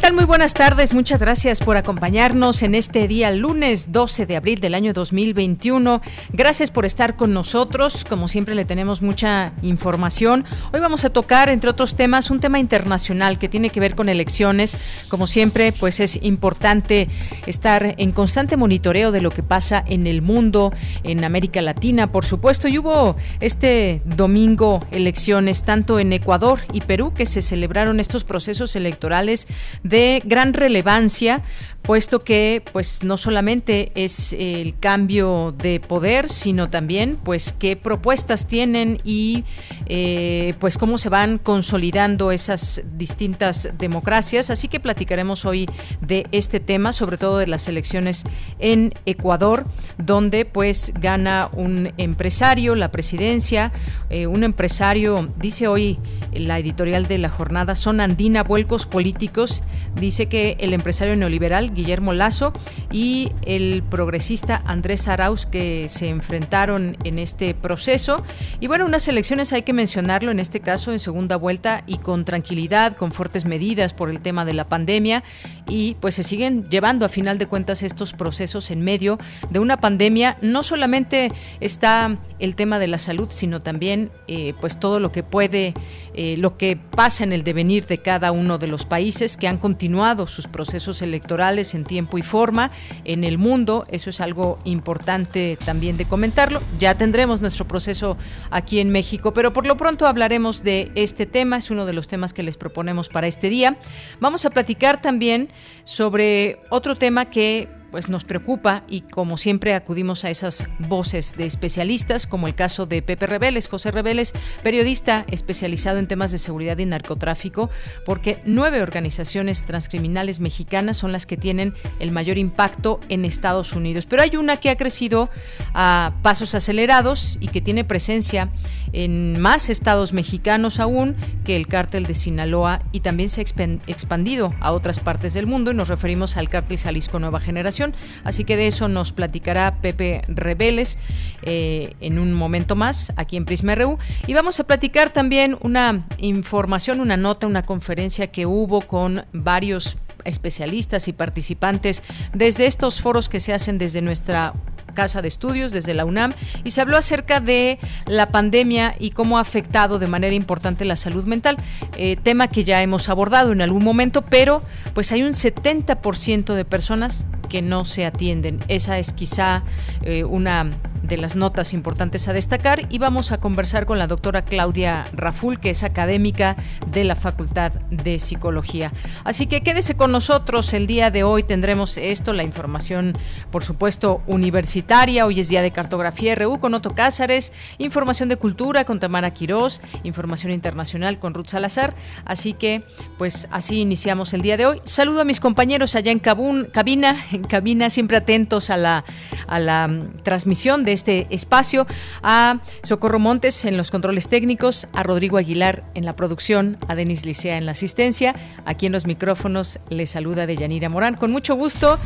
Tal? Muy buenas tardes. Muchas gracias por acompañarnos en este día lunes 12 de abril del año 2021. Gracias por estar con nosotros. Como siempre le tenemos mucha información. Hoy vamos a tocar, entre otros temas, un tema internacional que tiene que ver con elecciones. Como siempre, pues es importante estar en constante monitoreo de lo que pasa en el mundo, en América Latina, por supuesto. Y hubo este domingo elecciones tanto en Ecuador y Perú que se celebraron estos procesos electorales de gran relevancia puesto que pues no solamente es el cambio de poder, sino también pues qué propuestas tienen y eh, pues cómo se van consolidando esas distintas democracias. Así que platicaremos hoy de este tema, sobre todo de las elecciones en Ecuador, donde pues gana un empresario la presidencia, eh, un empresario, dice hoy la editorial de la jornada, son Andina Vuelcos Políticos, dice que el empresario neoliberal Guillermo Lazo y el progresista Andrés Arauz que se enfrentaron en este proceso. Y bueno, unas elecciones hay que mencionarlo en este caso en segunda vuelta y con tranquilidad, con fuertes medidas por el tema de la pandemia y pues se siguen llevando a final de cuentas estos procesos en medio de una pandemia. No solamente está el tema de la salud, sino también eh, pues todo lo que puede, eh, lo que pasa en el devenir de cada uno de los países que han continuado sus procesos electorales en tiempo y forma en el mundo. Eso es algo importante también de comentarlo. Ya tendremos nuestro proceso aquí en México, pero por lo pronto hablaremos de este tema. Es uno de los temas que les proponemos para este día. Vamos a platicar también sobre otro tema que pues nos preocupa y como siempre acudimos a esas voces de especialistas, como el caso de Pepe Reveles, José Reveles, periodista especializado en temas de seguridad y narcotráfico, porque nueve organizaciones transcriminales mexicanas son las que tienen el mayor impacto en Estados Unidos. Pero hay una que ha crecido a pasos acelerados y que tiene presencia en más estados mexicanos aún que el cártel de Sinaloa y también se ha expandido a otras partes del mundo y nos referimos al cártel Jalisco Nueva Generación Así que de eso nos platicará Pepe Reveles eh, en un momento más aquí en Prisma RU. Y vamos a platicar también una información, una nota, una conferencia que hubo con varios especialistas y participantes desde estos foros que se hacen desde nuestra casa de estudios, desde la UNAM, y se habló acerca de la pandemia y cómo ha afectado de manera importante la salud mental, eh, tema que ya hemos abordado en algún momento, pero pues hay un 70% de personas que no se atienden. Esa es quizá eh, una de las notas importantes a destacar y vamos a conversar con la doctora Claudia Raful, que es académica de la Facultad de Psicología. Así que quédese con nosotros el día de hoy, tendremos esto, la información, por supuesto, universitaria. Hoy es día de cartografía RU con Otto Cázares, información de cultura con Tamara Quirós, información internacional con Ruth Salazar. Así que, pues así iniciamos el día de hoy. Saludo a mis compañeros allá en cabina, en cabina, siempre atentos a la, a la mm, transmisión de este espacio, a Socorro Montes en los controles técnicos, a Rodrigo Aguilar en la producción, a Denis Licea en la asistencia. Aquí en los micrófonos les saluda Deyanira Morán con mucho gusto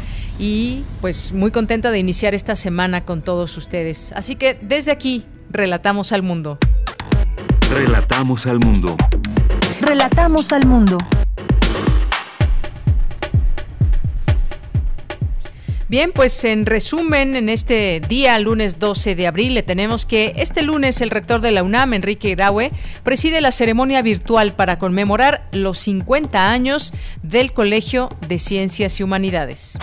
y pues muy contenta de iniciar esta semana con todos ustedes. Así que desde aquí, relatamos al mundo. Relatamos al mundo. Relatamos al mundo. Bien, pues en resumen, en este día, lunes 12 de abril, le tenemos que este lunes el rector de la UNAM, Enrique Iraue, preside la ceremonia virtual para conmemorar los 50 años del Colegio de Ciencias y Humanidades.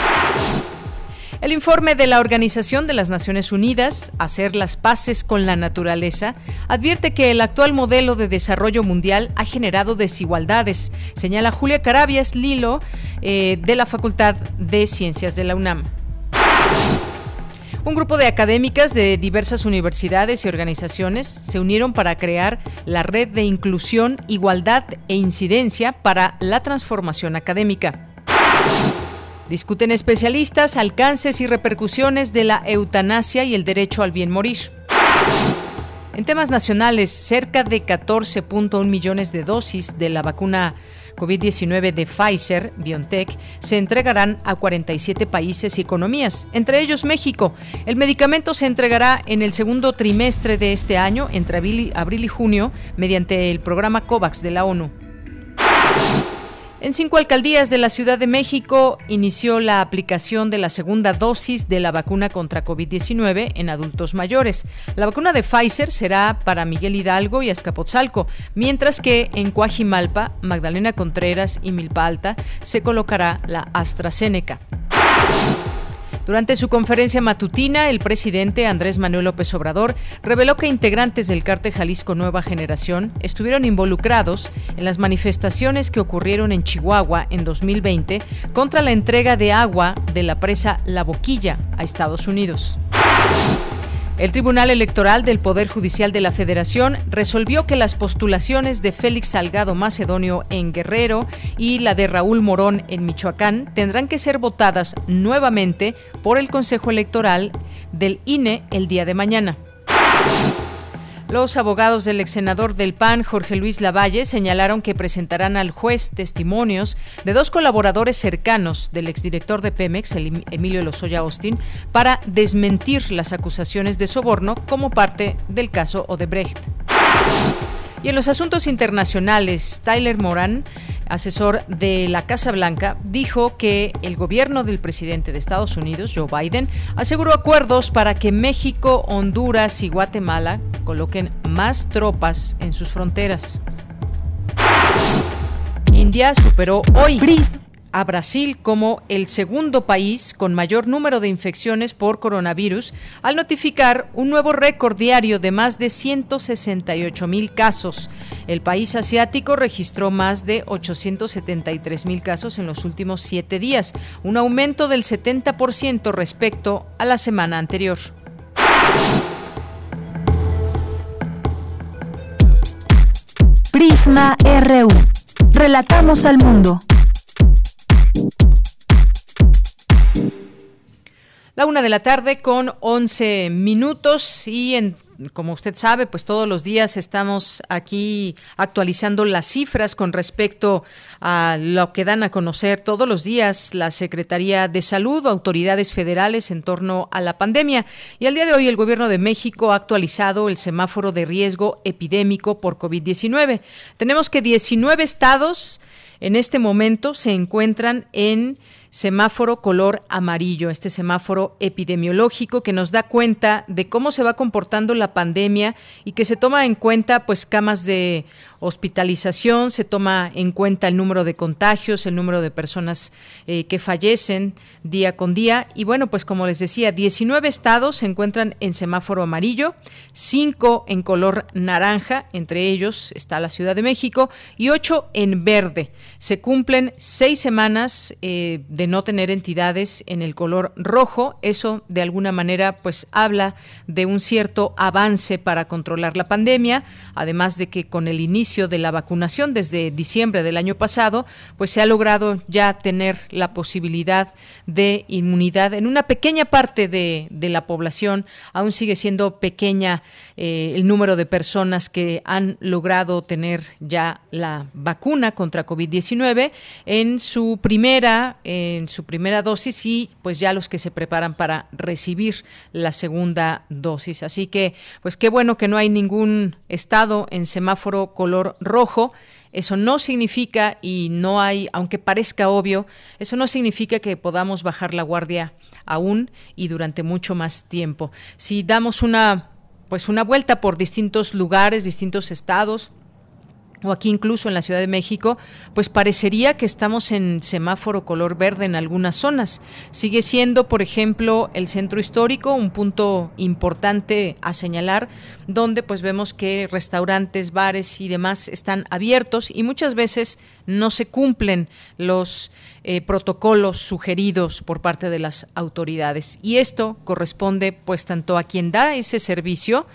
El informe de la Organización de las Naciones Unidas, Hacer las paces con la naturaleza, advierte que el actual modelo de desarrollo mundial ha generado desigualdades, señala Julia Carabias Lilo eh, de la Facultad de Ciencias de la UNAM. Un grupo de académicas de diversas universidades y organizaciones se unieron para crear la Red de Inclusión, Igualdad e Incidencia para la Transformación Académica. Discuten especialistas alcances y repercusiones de la eutanasia y el derecho al bien morir. En temas nacionales, cerca de 14.1 millones de dosis de la vacuna COVID-19 de Pfizer BioNTech se entregarán a 47 países y economías, entre ellos México. El medicamento se entregará en el segundo trimestre de este año, entre abril y junio, mediante el programa COVAX de la ONU. En cinco alcaldías de la Ciudad de México inició la aplicación de la segunda dosis de la vacuna contra COVID-19 en adultos mayores. La vacuna de Pfizer será para Miguel Hidalgo y Azcapotzalco, mientras que en Coajimalpa, Magdalena Contreras y Milpa Alta se colocará la AstraZeneca. Durante su conferencia matutina, el presidente Andrés Manuel López Obrador reveló que integrantes del cártel Jalisco Nueva Generación estuvieron involucrados en las manifestaciones que ocurrieron en Chihuahua en 2020 contra la entrega de agua de la presa La Boquilla a Estados Unidos. El Tribunal Electoral del Poder Judicial de la Federación resolvió que las postulaciones de Félix Salgado Macedonio en Guerrero y la de Raúl Morón en Michoacán tendrán que ser votadas nuevamente por el Consejo Electoral del INE el día de mañana. Los abogados del ex senador del PAN, Jorge Luis Lavalle, señalaron que presentarán al juez testimonios de dos colaboradores cercanos del exdirector de Pemex, Emilio Lozoya Austin, para desmentir las acusaciones de soborno como parte del caso Odebrecht. Y en los asuntos internacionales, Tyler Moran, asesor de la Casa Blanca, dijo que el gobierno del presidente de Estados Unidos, Joe Biden, aseguró acuerdos para que México, Honduras y Guatemala coloquen más tropas en sus fronteras. India superó hoy a Brasil como el segundo país con mayor número de infecciones por coronavirus al notificar un nuevo récord diario de más de 168 mil casos. El país asiático registró más de 873 mil casos en los últimos siete días, un aumento del 70% respecto a la semana anterior. Prisma RU. Relatamos al mundo. La una de la tarde con 11 minutos y en como usted sabe, pues todos los días estamos aquí actualizando las cifras con respecto a lo que dan a conocer todos los días la Secretaría de Salud o autoridades federales en torno a la pandemia. Y al día de hoy el Gobierno de México ha actualizado el semáforo de riesgo epidémico por COVID-19. Tenemos que 19 estados en este momento se encuentran en semáforo color amarillo, este semáforo epidemiológico que nos da cuenta de cómo se va comportando la pandemia y que se toma en cuenta pues camas de hospitalización, se toma en cuenta el número de contagios, el número de personas eh, que fallecen día con día. Y bueno, pues como les decía, 19 estados se encuentran en semáforo amarillo, 5 en color naranja, entre ellos está la Ciudad de México, y 8 en verde. Se cumplen seis semanas eh, de no tener entidades en el color rojo. Eso de alguna manera pues habla de un cierto avance para controlar la pandemia, además de que con el inicio de la vacunación desde diciembre del año pasado, pues se ha logrado ya tener la posibilidad de inmunidad en una pequeña parte de, la población. Aún sigue siendo pequeña eh, el número de personas que han logrado tener ya la vacuna contra COVID-19 en su primera, en su primera dosis y pues ya los que se preparan para recibir la segunda dosis. Así que, pues qué bueno que no hay ningún estado en semáforo color rojo, eso no significa, y no hay, aunque parezca obvio, eso no significa que podamos bajar la guardia aún y durante mucho más tiempo. Si damos una, pues una vuelta por distintos lugares, distintos estados, o aquí incluso en la Ciudad de México, pues parecería que estamos en semáforo color verde en algunas zonas. Sigue siendo, por ejemplo, el centro histórico un punto importante a señalar, donde pues vemos que restaurantes, bares y demás están abiertos y muchas veces no se cumplen los eh, protocolos sugeridos por parte de las autoridades. Y esto corresponde pues tanto a quien da ese servicio,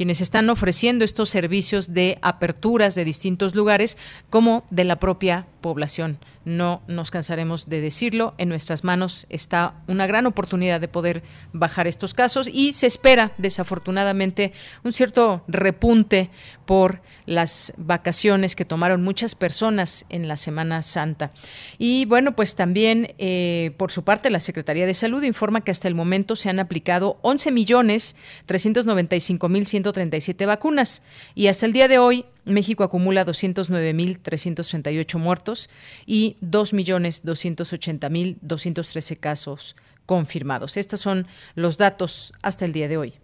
quienes están ofreciendo estos servicios de aperturas de distintos lugares, como de la propia población. No nos cansaremos de decirlo, en nuestras manos está una gran oportunidad de poder bajar estos casos y se espera, desafortunadamente, un cierto repunte por las vacaciones que tomaron muchas personas en la Semana Santa. Y bueno, pues también, eh, por su parte, la Secretaría de Salud informa que hasta el momento se han aplicado 11 millones 395 mil 137 vacunas y hasta el día de hoy México acumula 209.338 muertos y 2.280.213 casos confirmados. Estos son los datos hasta el día de hoy.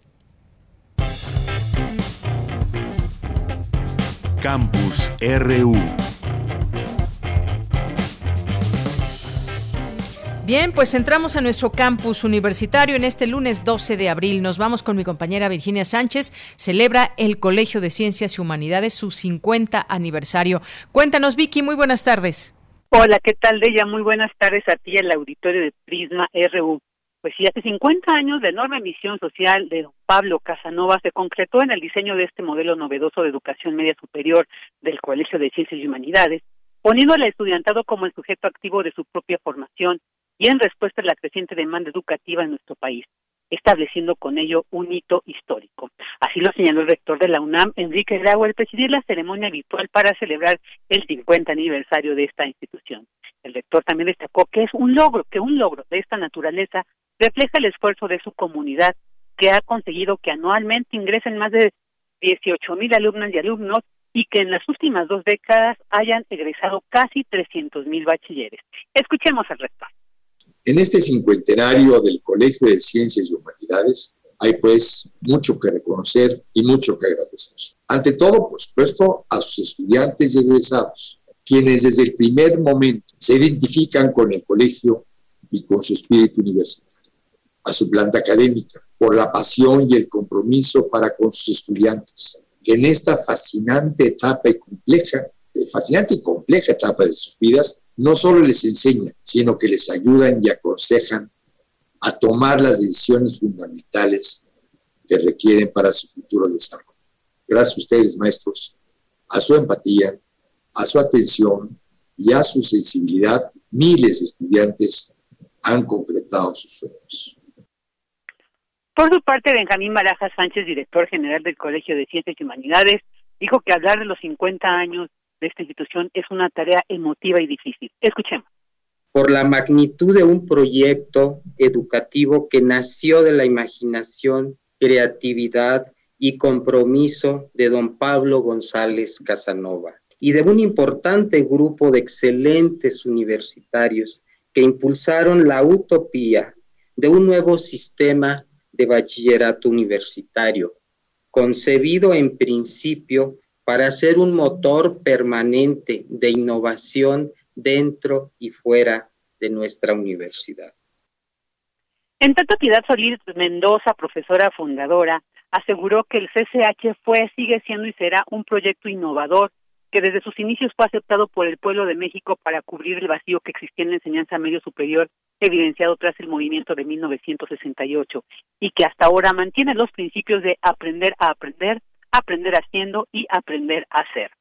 Campus RU. Bien, pues entramos a nuestro campus universitario en este lunes 12 de abril. Nos vamos con mi compañera Virginia Sánchez. Celebra el Colegio de Ciencias y Humanidades su 50 aniversario. Cuéntanos, Vicky, muy buenas tardes. Hola, ¿qué tal, Deya? Muy buenas tardes a ti, el auditorio de Prisma RU. Pues sí, hace 50 años de enorme misión social de don Pablo Casanova se concretó en el diseño de este modelo novedoso de educación media superior del Colegio de Ciencias y Humanidades, poniendo al estudiantado como el sujeto activo de su propia formación y en respuesta a la creciente demanda educativa en nuestro país, estableciendo con ello un hito histórico. Así lo señaló el rector de la UNAM, Enrique Grau, al presidir la ceremonia habitual para celebrar el 50 aniversario de esta institución. El rector también destacó que es un logro, que un logro de esta naturaleza refleja el esfuerzo de su comunidad que ha conseguido que anualmente ingresen más de 18 mil alumnas y alumnos y que en las últimas dos décadas hayan egresado casi 300 mil bachilleres. Escuchemos al rector. En este cincuentenario del Colegio de Ciencias y Humanidades hay pues mucho que reconocer y mucho que agradecer. Ante todo, por supuesto, a sus estudiantes y egresados, quienes desde el primer momento se identifican con el colegio y con su espíritu universitario. A su planta académica, por la pasión y el compromiso para con sus estudiantes, que en esta fascinante etapa y compleja, fascinante y compleja etapa de sus vidas, no solo les enseñan, sino que les ayudan y aconsejan a tomar las decisiones fundamentales que requieren para su futuro desarrollo. Gracias a ustedes, maestros, a su empatía, a su atención y a su sensibilidad, miles de estudiantes han concretado sus sueños. Por su parte, Benjamín Barajas Sánchez, director general del Colegio de Ciencias y Humanidades, dijo que hablar de los 50 años de esta institución es una tarea emotiva y difícil. Escuchemos. Por la magnitud de un proyecto educativo que nació de la imaginación, creatividad y compromiso de don Pablo González Casanova y de un importante grupo de excelentes universitarios que impulsaron la utopía de un nuevo sistema de bachillerato universitario, concebido en principio para ser un motor permanente de innovación dentro y fuera de nuestra universidad. En tanto, Piedad Solís Mendoza, profesora fundadora, aseguró que el CCH fue, sigue siendo y será un proyecto innovador que desde sus inicios fue aceptado por el pueblo de México para cubrir el vacío que existía en la enseñanza medio superior, evidenciado tras el movimiento de 1968, y que hasta ahora mantiene los principios de aprender a aprender, aprender haciendo y aprender a hacer.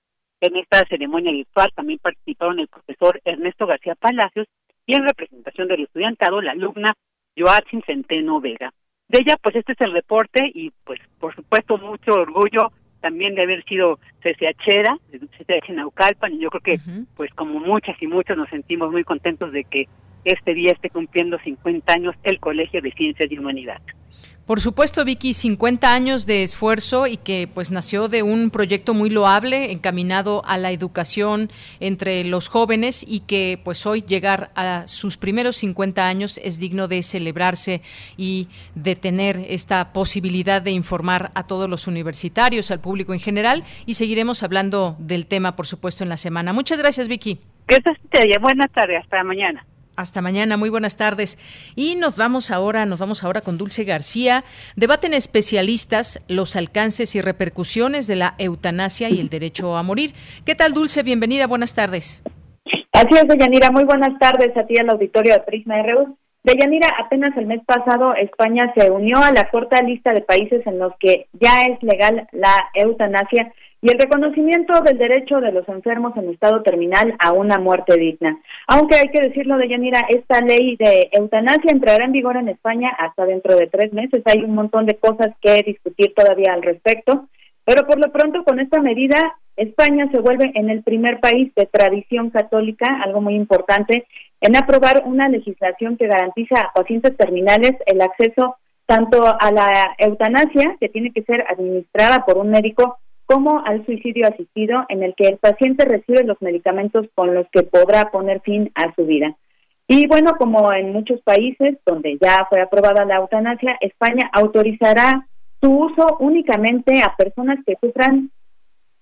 En esta ceremonia virtual también participaron el profesor Ernesto García Palacios y en representación del estudiantado la alumna Joaquín Centeno Vega. De ella, pues este es el reporte y pues por supuesto mucho orgullo también de haber sido CCHera, CCH Naucalpan, y yo creo que pues como muchas y muchos nos sentimos muy contentos de que este día esté cumpliendo 50 años el Colegio de Ciencias y Humanidades. Por supuesto, Vicky, 50 años de esfuerzo y que pues nació de un proyecto muy loable encaminado a la educación entre los jóvenes y que pues hoy llegar a sus primeros 50 años es digno de celebrarse y de tener esta posibilidad de informar a todos los universitarios, al público en general y seguir seguiremos hablando del tema, por supuesto, en la semana. Muchas gracias, Vicky. Gracias, Buenas tardes, hasta mañana. Hasta mañana, muy buenas tardes. Y nos vamos ahora, nos vamos ahora con Dulce García. Debaten especialistas los alcances y repercusiones de la eutanasia y el derecho a morir. ¿Qué tal, Dulce? Bienvenida, buenas tardes. Así es, Deyanira. Muy buenas tardes a ti al auditorio de Prisma RU. Deyanira, apenas el mes pasado España se unió a la corta lista de países en los que ya es legal la eutanasia y el reconocimiento del derecho de los enfermos en estado terminal a una muerte digna. Aunque hay que decirlo de Yanira, esta ley de eutanasia entrará en vigor en España hasta dentro de tres meses. Hay un montón de cosas que discutir todavía al respecto, pero por lo pronto con esta medida España se vuelve en el primer país de tradición católica, algo muy importante, en aprobar una legislación que garantiza a pacientes terminales el acceso tanto a la eutanasia, que tiene que ser administrada por un médico, como al suicidio asistido en el que el paciente recibe los medicamentos con los que podrá poner fin a su vida. Y bueno, como en muchos países donde ya fue aprobada la eutanasia, España autorizará su uso únicamente a personas que sufran,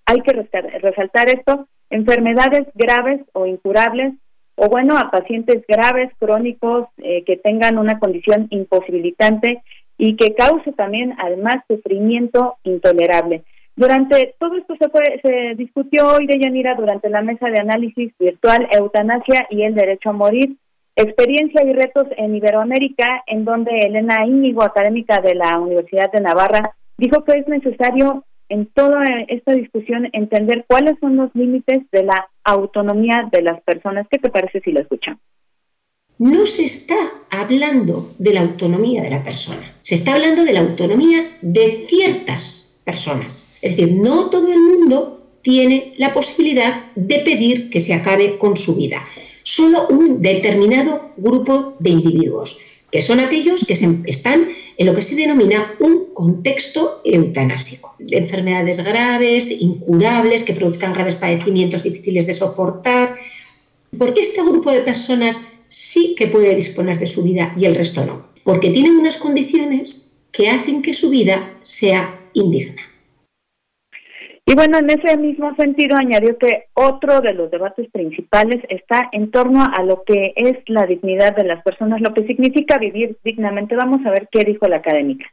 hay que resaltar esto, enfermedades graves o incurables, o bueno, a pacientes graves, crónicos, eh, que tengan una condición imposibilitante y que cause también además sufrimiento intolerable. Durante todo esto se, se discutió hoy de Yanira durante la mesa de análisis virtual Eutanasia y el derecho a morir, experiencia y retos en Iberoamérica, en donde Elena Íñigo, académica de la Universidad de Navarra, dijo que es necesario en toda esta discusión entender cuáles son los límites de la autonomía de las personas. ¿Qué te parece si lo escuchamos? No se está hablando de la autonomía de la persona, se está hablando de la autonomía de ciertas personas. Es decir, no todo el mundo tiene la posibilidad de pedir que se acabe con su vida. Solo un determinado grupo de individuos, que son aquellos que están en lo que se denomina un contexto eutanásico. De enfermedades graves, incurables, que produzcan graves padecimientos difíciles de soportar. Porque este grupo de personas sí que puede disponer de su vida y el resto no? Porque tienen unas condiciones que hacen que su vida sea indigna. Y bueno, en ese mismo sentido añadió que otro de los debates principales está en torno a lo que es la dignidad de las personas, lo que significa vivir dignamente. Vamos a ver qué dijo la académica.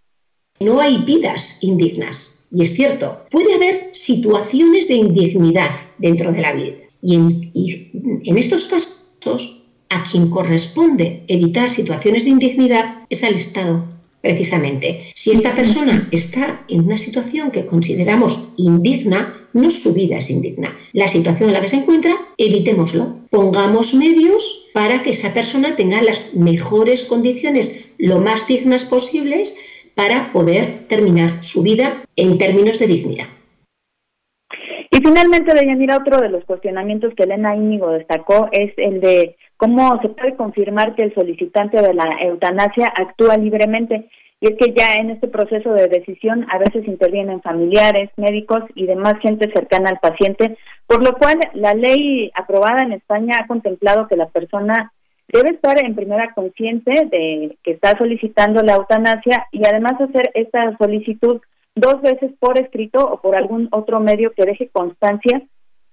No hay vidas indignas. Y es cierto, puede haber situaciones de indignidad dentro de la vida. Y en, y en estos casos, a quien corresponde evitar situaciones de indignidad es al Estado Precisamente, si esta persona está en una situación que consideramos indigna, no su vida es indigna. La situación en la que se encuentra, evitémoslo. Pongamos medios para que esa persona tenga las mejores condiciones, lo más dignas posibles, para poder terminar su vida en términos de dignidad. Y finalmente, Deyanira, otro de los cuestionamientos que Elena Íñigo destacó es el de cómo se puede confirmar que el solicitante de la eutanasia actúa libremente. Y es que ya en este proceso de decisión a veces intervienen familiares, médicos y demás gente cercana al paciente, por lo cual la ley aprobada en España ha contemplado que la persona debe estar en primera consciente de que está solicitando la eutanasia y además hacer esta solicitud dos veces por escrito o por algún otro medio que deje constancia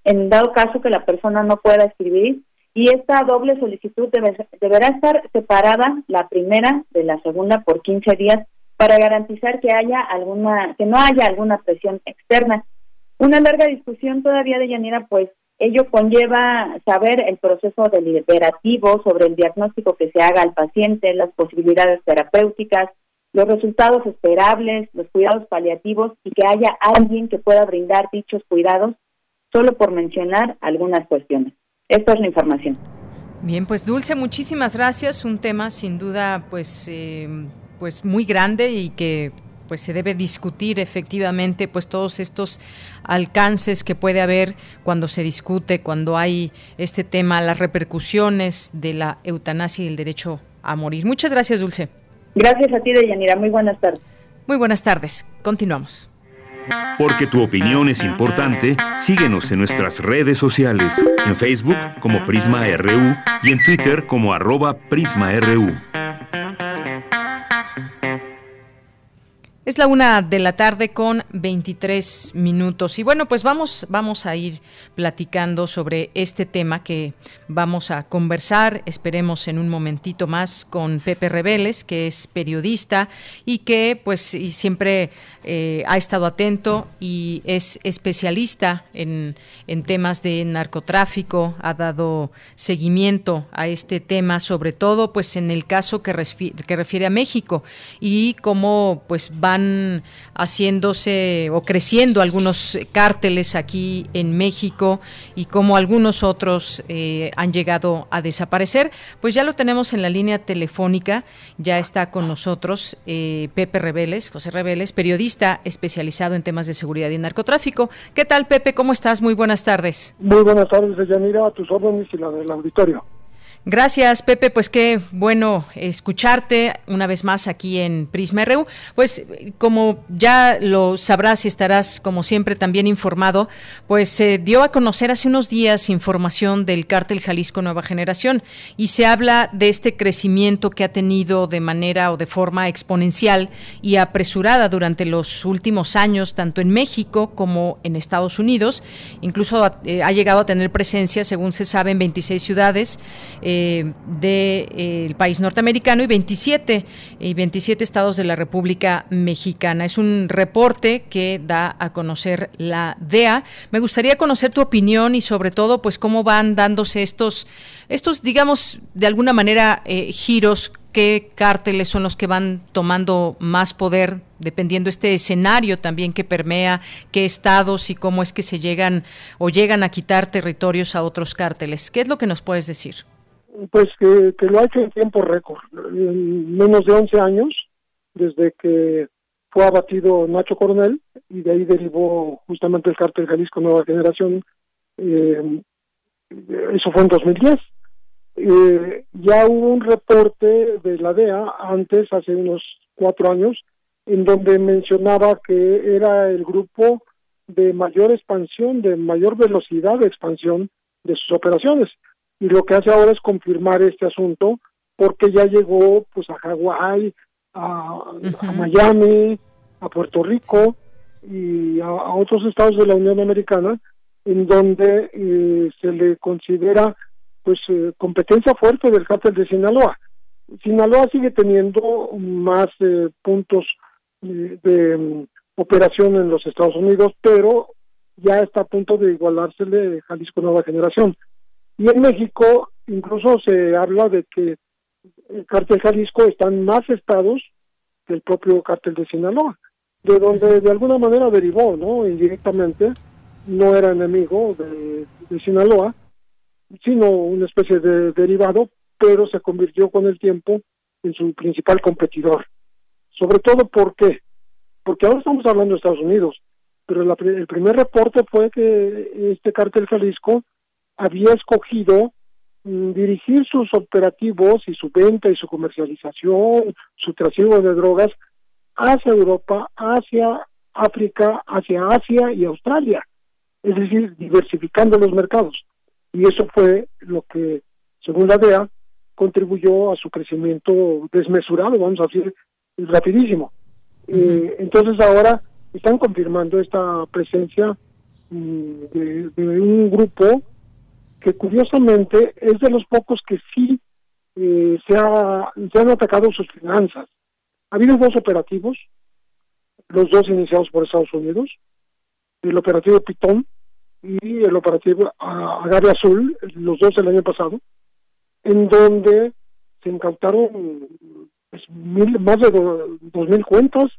en dado caso que la persona no pueda escribir y esta doble solicitud deberá estar separada la primera de la segunda por 15 días para garantizar que haya alguna que no haya alguna presión externa. Una larga discusión todavía de Yanira, pues ello conlleva saber el proceso deliberativo sobre el diagnóstico que se haga al paciente, las posibilidades terapéuticas, los resultados esperables, los cuidados paliativos y que haya alguien que pueda brindar dichos cuidados, solo por mencionar algunas cuestiones. Esta es la información. Bien, pues Dulce, muchísimas gracias. Un tema sin duda, pues, eh, pues muy grande y que pues se debe discutir efectivamente pues todos estos alcances que puede haber cuando se discute, cuando hay este tema, las repercusiones de la eutanasia y el derecho a morir. Muchas gracias, Dulce. Gracias a ti, Deyanira. Muy buenas tardes. Muy buenas tardes. Continuamos. Porque tu opinión es importante, síguenos en nuestras redes sociales, en Facebook como Prisma RU y en Twitter como arroba PrismaRU. Es la una de la tarde con 23 minutos. Y bueno, pues vamos, vamos a ir platicando sobre este tema que vamos a conversar, esperemos en un momentito más, con Pepe Reveles, que es periodista y que pues siempre eh, ha estado atento y es especialista en, en temas de narcotráfico, ha dado seguimiento a este tema, sobre todo pues en el caso que, que refiere a México y cómo pues van haciéndose o creciendo algunos cárteles aquí en México y cómo algunos otros eh, han llegado a desaparecer. Pues ya lo tenemos en la línea telefónica, ya está con nosotros eh, Pepe Reveles, José Reveles, periodista especializado en temas de seguridad y narcotráfico. ¿Qué tal, Pepe? ¿Cómo estás? Muy buenas tardes. Muy buenas tardes, Yanira, a tus órdenes y la del auditorio. Gracias, Pepe. Pues qué bueno escucharte una vez más aquí en Prisma RU. Pues como ya lo sabrás y estarás como siempre también informado, pues se dio a conocer hace unos días información del cártel Jalisco Nueva Generación y se habla de este crecimiento que ha tenido de manera o de forma exponencial y apresurada durante los últimos años, tanto en México como en Estados Unidos. Incluso ha, eh, llegado a tener presencia, según se sabe, en 26 ciudades. Eh, del de, eh, país norteamericano y 27, y 27 estados de la República Mexicana. Es un reporte que da a conocer la DEA. Me gustaría conocer tu opinión y sobre todo, pues, cómo van dándose estos, estos digamos, de alguna manera, eh, giros qué cárteles son los que van tomando más poder, dependiendo este escenario también que permea, qué estados y cómo es que se llegan o llegan a quitar territorios a otros cárteles. ¿Qué es lo que nos puedes decir? Pues que, lo ha hecho en tiempo récord, en menos de 11 años, desde que fue abatido Nacho Coronel y de ahí derivó justamente el cártel Jalisco Nueva Generación, eh, eso fue en 2010. Eh, ya hubo un reporte de la DEA antes, hace unos cuatro años, en donde mencionaba que era el grupo de mayor expansión, de mayor velocidad de expansión de sus operaciones y lo que hace ahora es confirmar este asunto porque ya llegó pues a Hawái, a, Miami, a Puerto Rico y a, otros estados de la Unión Americana en donde eh, se le considera pues eh, competencia fuerte del cártel de Sinaloa. Sinaloa sigue teniendo más eh, puntos de mm, operación en los Estados Unidos, pero ya está a punto de igualársele Jalisco Nueva Generación. Y en México incluso se habla de que el cártel Jalisco están más estados que el propio cártel de Sinaloa, de donde de alguna manera derivó, ¿no? Indirectamente, no era enemigo de, Sinaloa, sino una especie de derivado, pero se convirtió con el tiempo en su principal competidor. Sobre todo porque, porque ahora estamos hablando de Estados Unidos, pero el primer reporte fue que este cártel Jalisco había escogido mm, dirigir sus operativos y su venta y su comercialización, su trasiego de drogas hacia Europa, hacia África, hacia Asia y Australia, es decir, diversificando los mercados. Y eso fue lo que, según la DEA, contribuyó a su crecimiento desmesurado, vamos a decir, rapidísimo. Eh, entonces ahora están confirmando esta presencia mm, de, un grupo que curiosamente es de los pocos que sí eh, se, ha, han atacado sus finanzas. Ha habido dos operativos, los dos iniciados por Estados Unidos, el operativo Pitón y el operativo Agave Azul, los dos el año pasado, en donde se incautaron pues, mil, más de dos mil cuentas,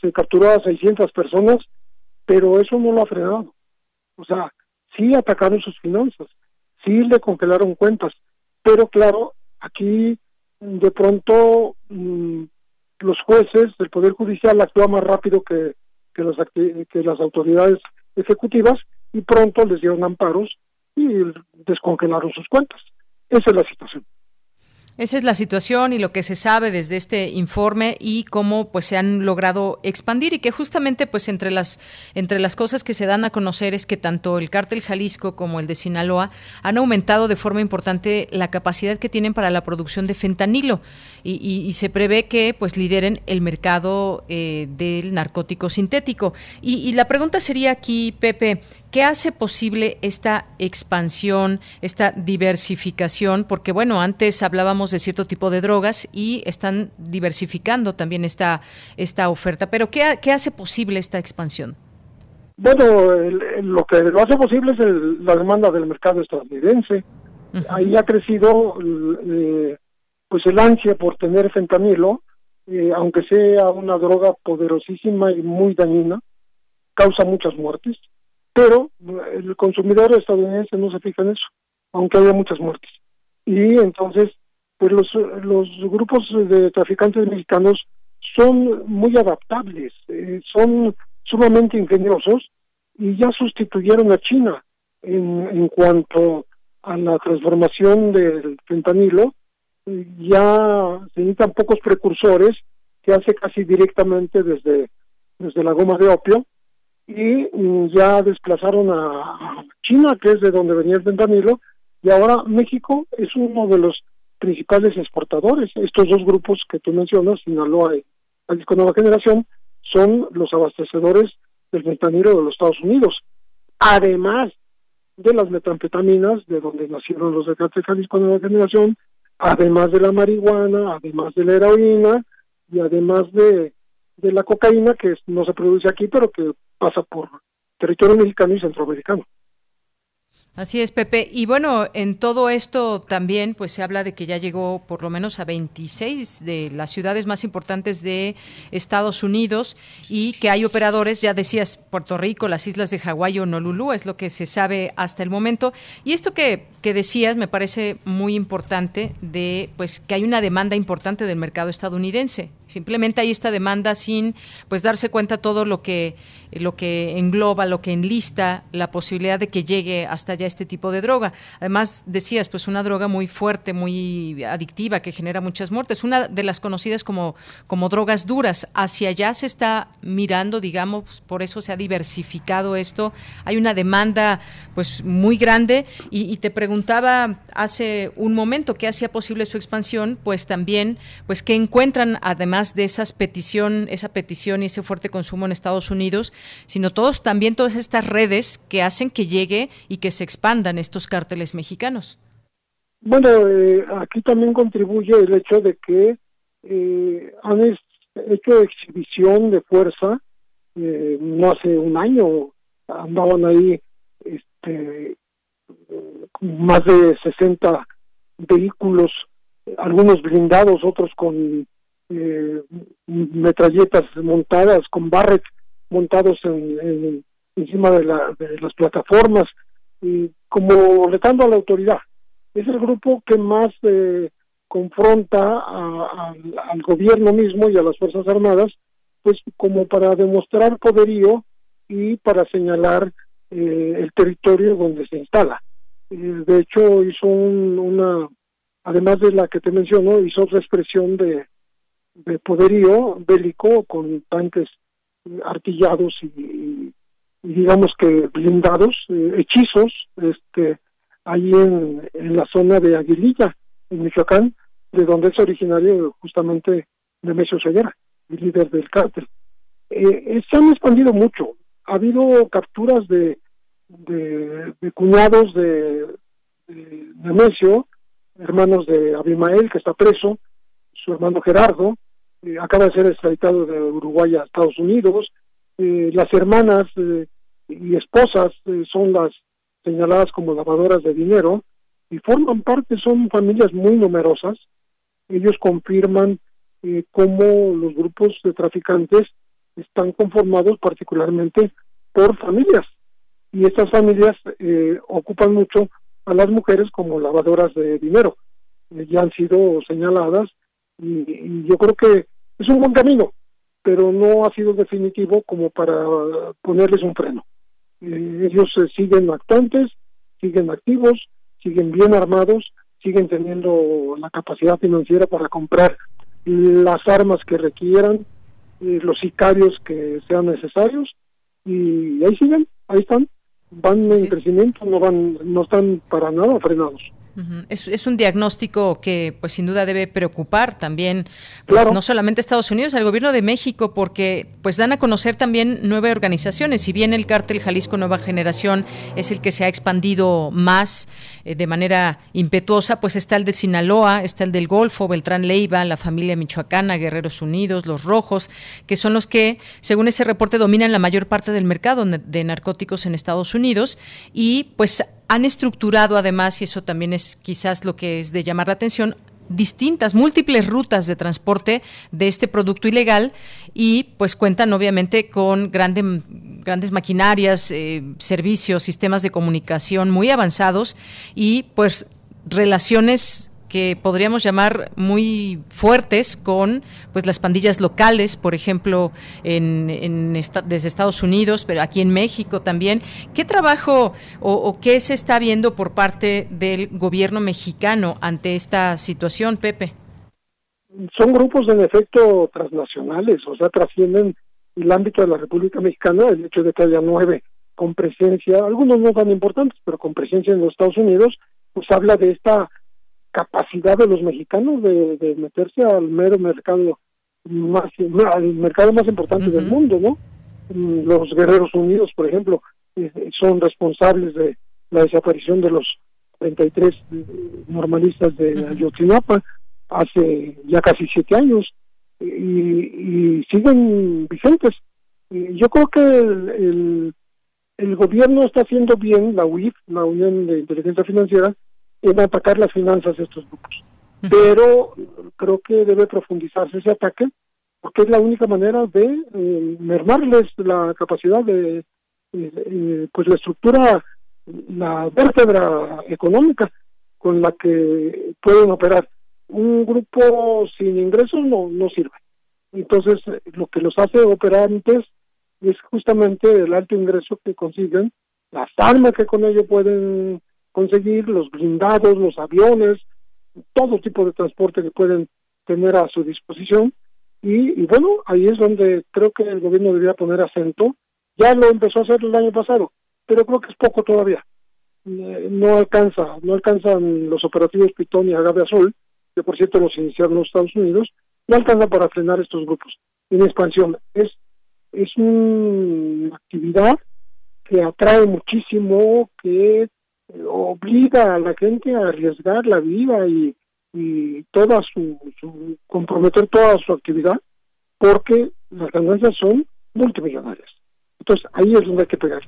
se capturó a 600 personas, pero eso no lo ha frenado. O sea, sí atacaron sus finanzas, sí le congelaron cuentas, pero claro, aquí de pronto mm, los jueces del Poder Judicial actúan más rápido que, que, las, que las autoridades ejecutivas y pronto les dieron amparos y descongelaron sus cuentas. Esa es la situación. Esa es la situación y lo que se sabe desde este informe y cómo pues se han logrado expandir y que justamente pues entre las entre las cosas que se dan a conocer es que tanto el cártel Jalisco como el de Sinaloa han aumentado de forma importante la capacidad que tienen para la producción de fentanilo y, se prevé que pues lideren el mercado eh, del narcótico sintético. Y, y la pregunta sería aquí, Pepe, ¿Qué hace posible esta expansión, esta diversificación? Porque bueno, antes hablábamos de cierto tipo de drogas y están diversificando también esta, esta oferta. Pero ¿qué, qué hace posible esta expansión? Bueno, lo que lo hace posible es la demanda del mercado estadounidense. Ahí ha crecido eh, pues el ansia por tener fentanilo, eh, aunque sea una droga poderosísima y muy dañina, causa muchas muertes pero el consumidor estadounidense no se fija en eso, aunque haya muchas muertes. Y entonces, pues los, los grupos de traficantes mexicanos son muy adaptables, eh, son sumamente ingeniosos y ya sustituyeron a China en, en cuanto a la transformación del fentanilo, ya se necesitan pocos precursores que hace casi directamente desde, desde la goma de opio y mm, ya desplazaron a China, que es de donde venía el fentanilo, y ahora México es uno de los principales exportadores. Estos dos grupos que tú mencionas, Sinaloa y Jalisco Nueva Generación, son los abastecedores del fentanilo de los Estados Unidos. Además de las metanfetaminas, de donde nacieron los de Jalisco Nueva Generación, además de la marihuana, además de la heroína y además de de la cocaína que no se produce aquí, pero que pasa por territorio mexicano y centroamericano. Así es, Pepe. Y bueno, en todo esto también pues se habla de que ya llegó por lo menos a 26 de las ciudades más importantes de Estados Unidos y que hay operadores, ya decías, Puerto Rico, las islas de Hawái o Honolulu, es lo que se sabe hasta el momento. Y esto que, que decías me parece muy importante de pues que hay una demanda importante del mercado estadounidense. Simplemente hay esta demanda sin pues darse cuenta todo lo que lo que engloba, lo que enlista la posibilidad de que llegue hasta allá este tipo de droga. Además, decías, pues una droga muy fuerte, muy adictiva, que genera muchas muertes, una de las conocidas como, como drogas duras. Hacia allá se está mirando, digamos, por eso se ha diversificado esto. Hay una demanda pues muy grande y, y te preguntaba hace un momento qué hacía posible su expansión, pues también, pues qué encuentran además de esas petición, esa petición y ese fuerte consumo en Estados Unidos, sino todos también todas estas redes que hacen que llegue y que se expandan estos cárteles mexicanos. Bueno, eh, aquí también contribuye el hecho de que eh, han hecho exhibición de fuerza, eh, no hace un año andaban ahí este, más de 60 vehículos, algunos blindados, otros con metralletas montadas, con Barrett montados en, encima de, las plataformas y como retando a la autoridad. Es el grupo que más eh, confronta al gobierno mismo y a las Fuerzas Armadas, pues como para demostrar poderío y para señalar eh, el territorio donde se instala. Eh, de hecho, hizo una, además de la que te menciono, hizo otra expresión de, de poderío bélico con tanques artillados y, digamos que blindados, eh, hechizos, este, ahí en, en la zona de Aguililla, en Michoacán, de donde es originario justamente Nemesio Ceguera, el líder del cártel. Eh, se han expandido mucho. Ha habido capturas de, de, cuñados de, de Nemesio, hermanos de Abimael, que está preso, su hermano Gerardo, eh, acaba de ser extraditado de Uruguay a Estados Unidos, eh, las hermanas eh, y esposas son las señaladas como lavadoras de dinero y forman parte, son familias muy numerosas. Ellos confirman cómo los grupos de traficantes están conformados particularmente por familias y estas familias ocupan mucho a las mujeres como lavadoras de dinero. ya han sido señaladas y, yo creo que es un buen camino, pero no ha sido definitivo como para ponerles un freno. Eh, ellos siguen actuantes, siguen activos, siguen bien armados siguen teniendo la capacidad financiera para comprar las armas que requieran, los sicarios que sean necesarios y ahí siguen, ahí están, van en crecimiento, no van, no están para nada frenados es, un diagnóstico que, pues, sin duda debe preocupar también, pues, no solamente a Estados Unidos, al gobierno de México, porque, pues, dan a conocer también nueve organizaciones. Si bien el cártel Jalisco Nueva Generación es el que se ha expandido más eh, de manera impetuosa, pues está el de Sinaloa, está el del Golfo, Beltrán Leiva, la familia michoacana, Guerreros Unidos, los Rojos, que son los que, según ese reporte, dominan la mayor parte del mercado de narcóticos en Estados Unidos. Y, pues, han estructurado además, y eso también es quizás lo que es de llamar la atención, distintas, múltiples rutas de transporte de este producto ilegal y pues cuentan obviamente con grandes maquinarias, eh, servicios, sistemas de comunicación muy avanzados y pues relaciones que podríamos llamar muy fuertes con pues las pandillas locales, por ejemplo, en, desde Estados Unidos, pero aquí en México también. ¿Qué trabajo o, qué se está viendo por parte del gobierno mexicano ante esta situación, Pepe? Son grupos en efecto transnacionales, o sea, trascienden el ámbito de la República Mexicana, el hecho de que haya nueve con presencia, algunos no tan importantes, pero con presencia en los Estados Unidos, pues habla de esta capacidad de los mexicanos de, meterse al mero mercado más al mercado más importante del mundo, ¿no? Mm, los Guerreros Unidos, por ejemplo, eh, son responsables de la desaparición de los 33 eh, normalistas de Ayotzinapa hace ya casi siete años y, siguen vigentes. yo creo que el, el gobierno está haciendo bien, la UIF, la Unión de Inteligencia Financiera, en atacar las finanzas de estos grupos. Pero creo que debe profundizarse ese ataque porque es la única manera de eh, mermarles la capacidad de, eh, eh, pues la estructura, la vértebra económica con la que pueden operar. Un grupo sin ingresos no, no sirve. Entonces, lo que los hace operantes es justamente el alto ingreso que consiguen, las armas que con ello pueden conseguir, los blindados, los aviones, todo tipo de transporte que pueden tener a su disposición. Y, bueno, ahí es donde creo que el gobierno debería poner acento. Ya lo empezó a hacer el año pasado, pero creo que es poco todavía. Eh, no alcanza, no alcanzan los operativos Pitón y Agave Azul, que por cierto los iniciaron los Estados Unidos, no alcanza para frenar estos grupos en expansión. Es, es una actividad que atrae muchísimo, que obliga a la gente a arriesgar la vida y, y toda su, su, comprometer toda su actividad porque las ganancias son multimillonarias. Entonces ahí es donde hay que pegar.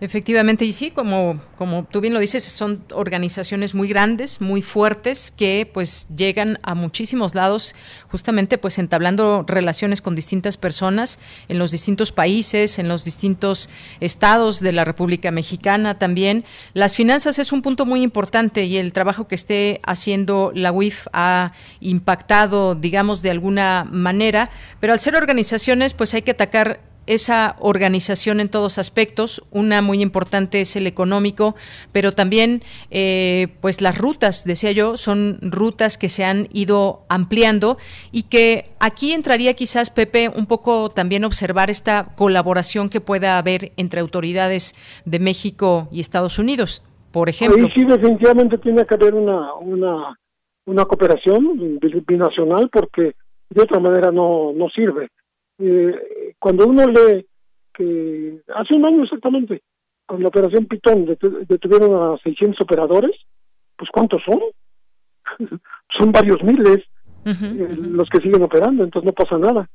Efectivamente, y sí, como, como tú bien lo dices, son organizaciones muy grandes, muy fuertes, que pues llegan a muchísimos lados, justamente pues entablando relaciones con distintas personas en los distintos países, en los distintos estados de la República Mexicana también. Las finanzas es un punto muy importante y el trabajo que esté haciendo la UIF ha impactado, digamos, de alguna manera, pero al ser organizaciones, pues hay que atacar esa organización en todos aspectos. Una muy importante es el económico, pero también eh, pues las rutas, decía yo, son rutas que se han ido ampliando y que aquí entraría quizás, Pepe, un poco también observar esta colaboración que pueda haber entre autoridades de México y Estados Unidos, por ejemplo. sí, definitivamente tiene que haber una, una, una cooperación binacional porque de otra manera no, no sirve. Eh, cuando uno lee que hace un año exactamente, con la operación Pitón detuvieron a 600 operadores, pues ¿cuántos son? son varios miles eh, los que siguen operando, entonces no pasa nada.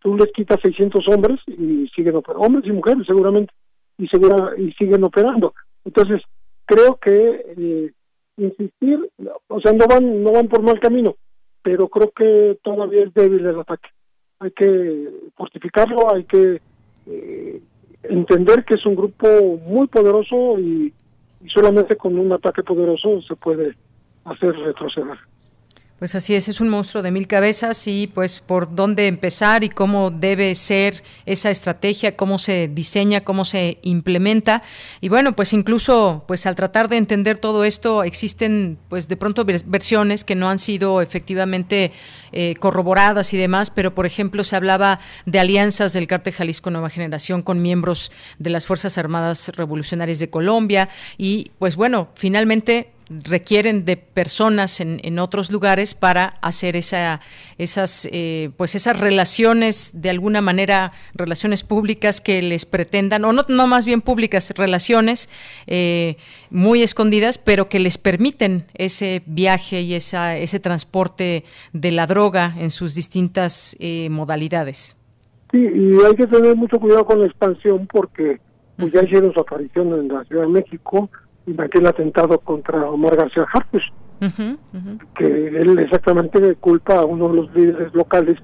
Tú les quitas 600 hombres y siguen operando, hombres y mujeres seguramente, y, segura, y siguen operando. Entonces, creo que eh, insistir, o sea, no van, no van por mal camino, pero creo que todavía es débil el ataque hay que fortificarlo, hay que eh, entender que es un grupo muy poderoso y, solamente con un ataque poderoso se puede hacer retroceder. Pues así es, es un monstruo de mil cabezas y pues por dónde empezar y cómo debe ser esa estrategia, cómo se diseña, cómo se implementa. Y bueno, pues incluso pues al tratar de entender todo esto existen pues de pronto versiones que no han sido efectivamente eh, corroboradas y demás, pero por ejemplo se hablaba de alianzas del cártel Jalisco Nueva Generación con miembros de las Fuerzas Armadas Revolucionarias de Colombia y pues bueno, finalmente requieren de personas en, en, otros lugares para hacer esa, esas, eh, pues esas relaciones, de alguna manera, relaciones públicas que les pretendan, o no, no más bien públicas, relaciones eh, muy escondidas, pero que les permiten ese viaje y esa, ese transporte de la droga en sus distintas eh, modalidades. Sí, y hay que tener mucho cuidado con la expansión porque pues, ya hicieron su aparición en la Ciudad de México, aquel atentado contra Omar García Harpus, que él exactamente culpa a uno de los líderes locales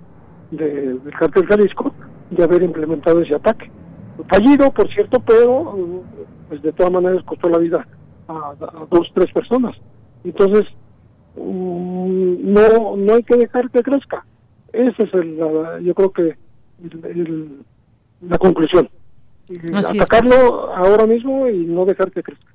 del cártel Jalisco de haber implementado ese ataque. Fallido, por cierto, pero pues de todas maneras costó la vida a, dos, tres personas. Entonces, mm, no no hay que dejar que crezca. Esa es el, yo creo que la conclusión. Atacarlo ahora mismo y no dejar que crezca.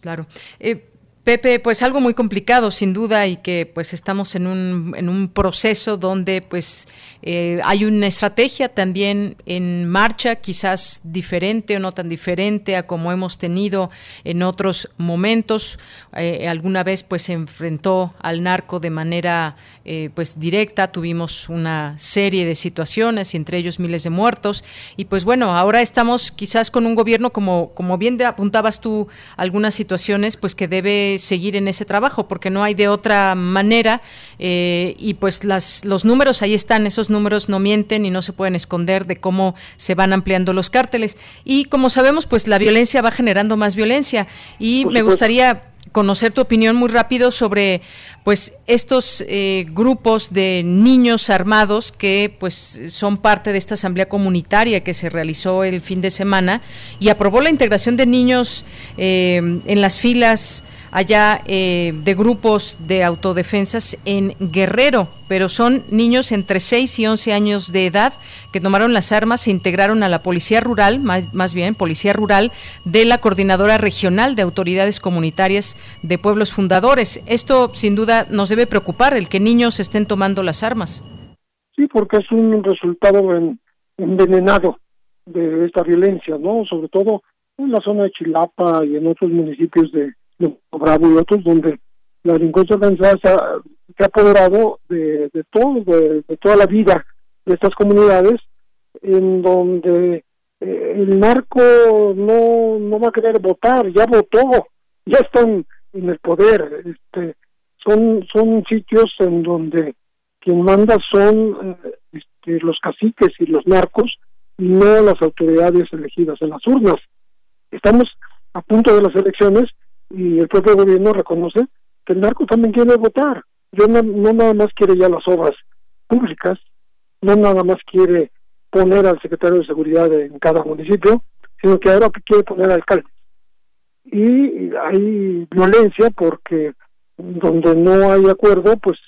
Claro. Eh, Pepe, pues algo muy complicado sin duda y que pues estamos en un, en un proceso donde pues eh, hay una estrategia también en marcha, quizás diferente o no tan diferente a como hemos tenido en otros momentos. Eh, alguna vez pues se enfrentó al narco de manera eh, pues directa, tuvimos una serie de situaciones y entre ellos miles de muertos. Y pues bueno, ahora estamos quizás con un gobierno como, como bien apuntabas tú algunas situaciones pues que debe seguir en ese trabajo porque no hay de otra manera eh, y pues las, los números ahí están, esos números no mienten y no se pueden esconder de cómo se van ampliando los cárteles. Y como sabemos pues la violencia va generando más violencia. Y me gustaría conocer tu opinión muy rápido sobre pues estos eh, grupos de niños armados que pues son parte de esta asamblea comunitaria que se realizó el fin de semana y aprobó la integración de niños eh, en las filas allá eh, de grupos de autodefensas en Guerrero, pero son niños entre 6 y 11 años de edad que tomaron las armas, se integraron a la Policía Rural, más, bien Policía Rural, de la Coordinadora Regional de Autoridades Comunitarias de Pueblos Fundadores. Esto sin duda nos debe preocupar, el que niños estén tomando las armas. Sí, porque es un resultado envenenado de esta violencia, ¿no? Sobre todo en la zona de Chilapa y en otros municipios de, Bravo y otros donde la delincuencia organizada se ha, apoderado de, todo, de, toda la vida de estas comunidades, en donde eh, el narco no, no va a querer votar, ya votó, ya están en el poder, este, son, son sitios en donde quien manda son eh, este, los caciques y los narcos y no las autoridades elegidas en las urnas. Estamos a punto de las elecciones y el propio gobierno reconoce que el narco también quiere votar. Yo no, no nada más quiere ya las obras públicas, no nada más quiere poner al secretario de seguridad en cada municipio, sino que ahora quiere poner alcalde. Y hay violencia porque donde no hay acuerdo, pues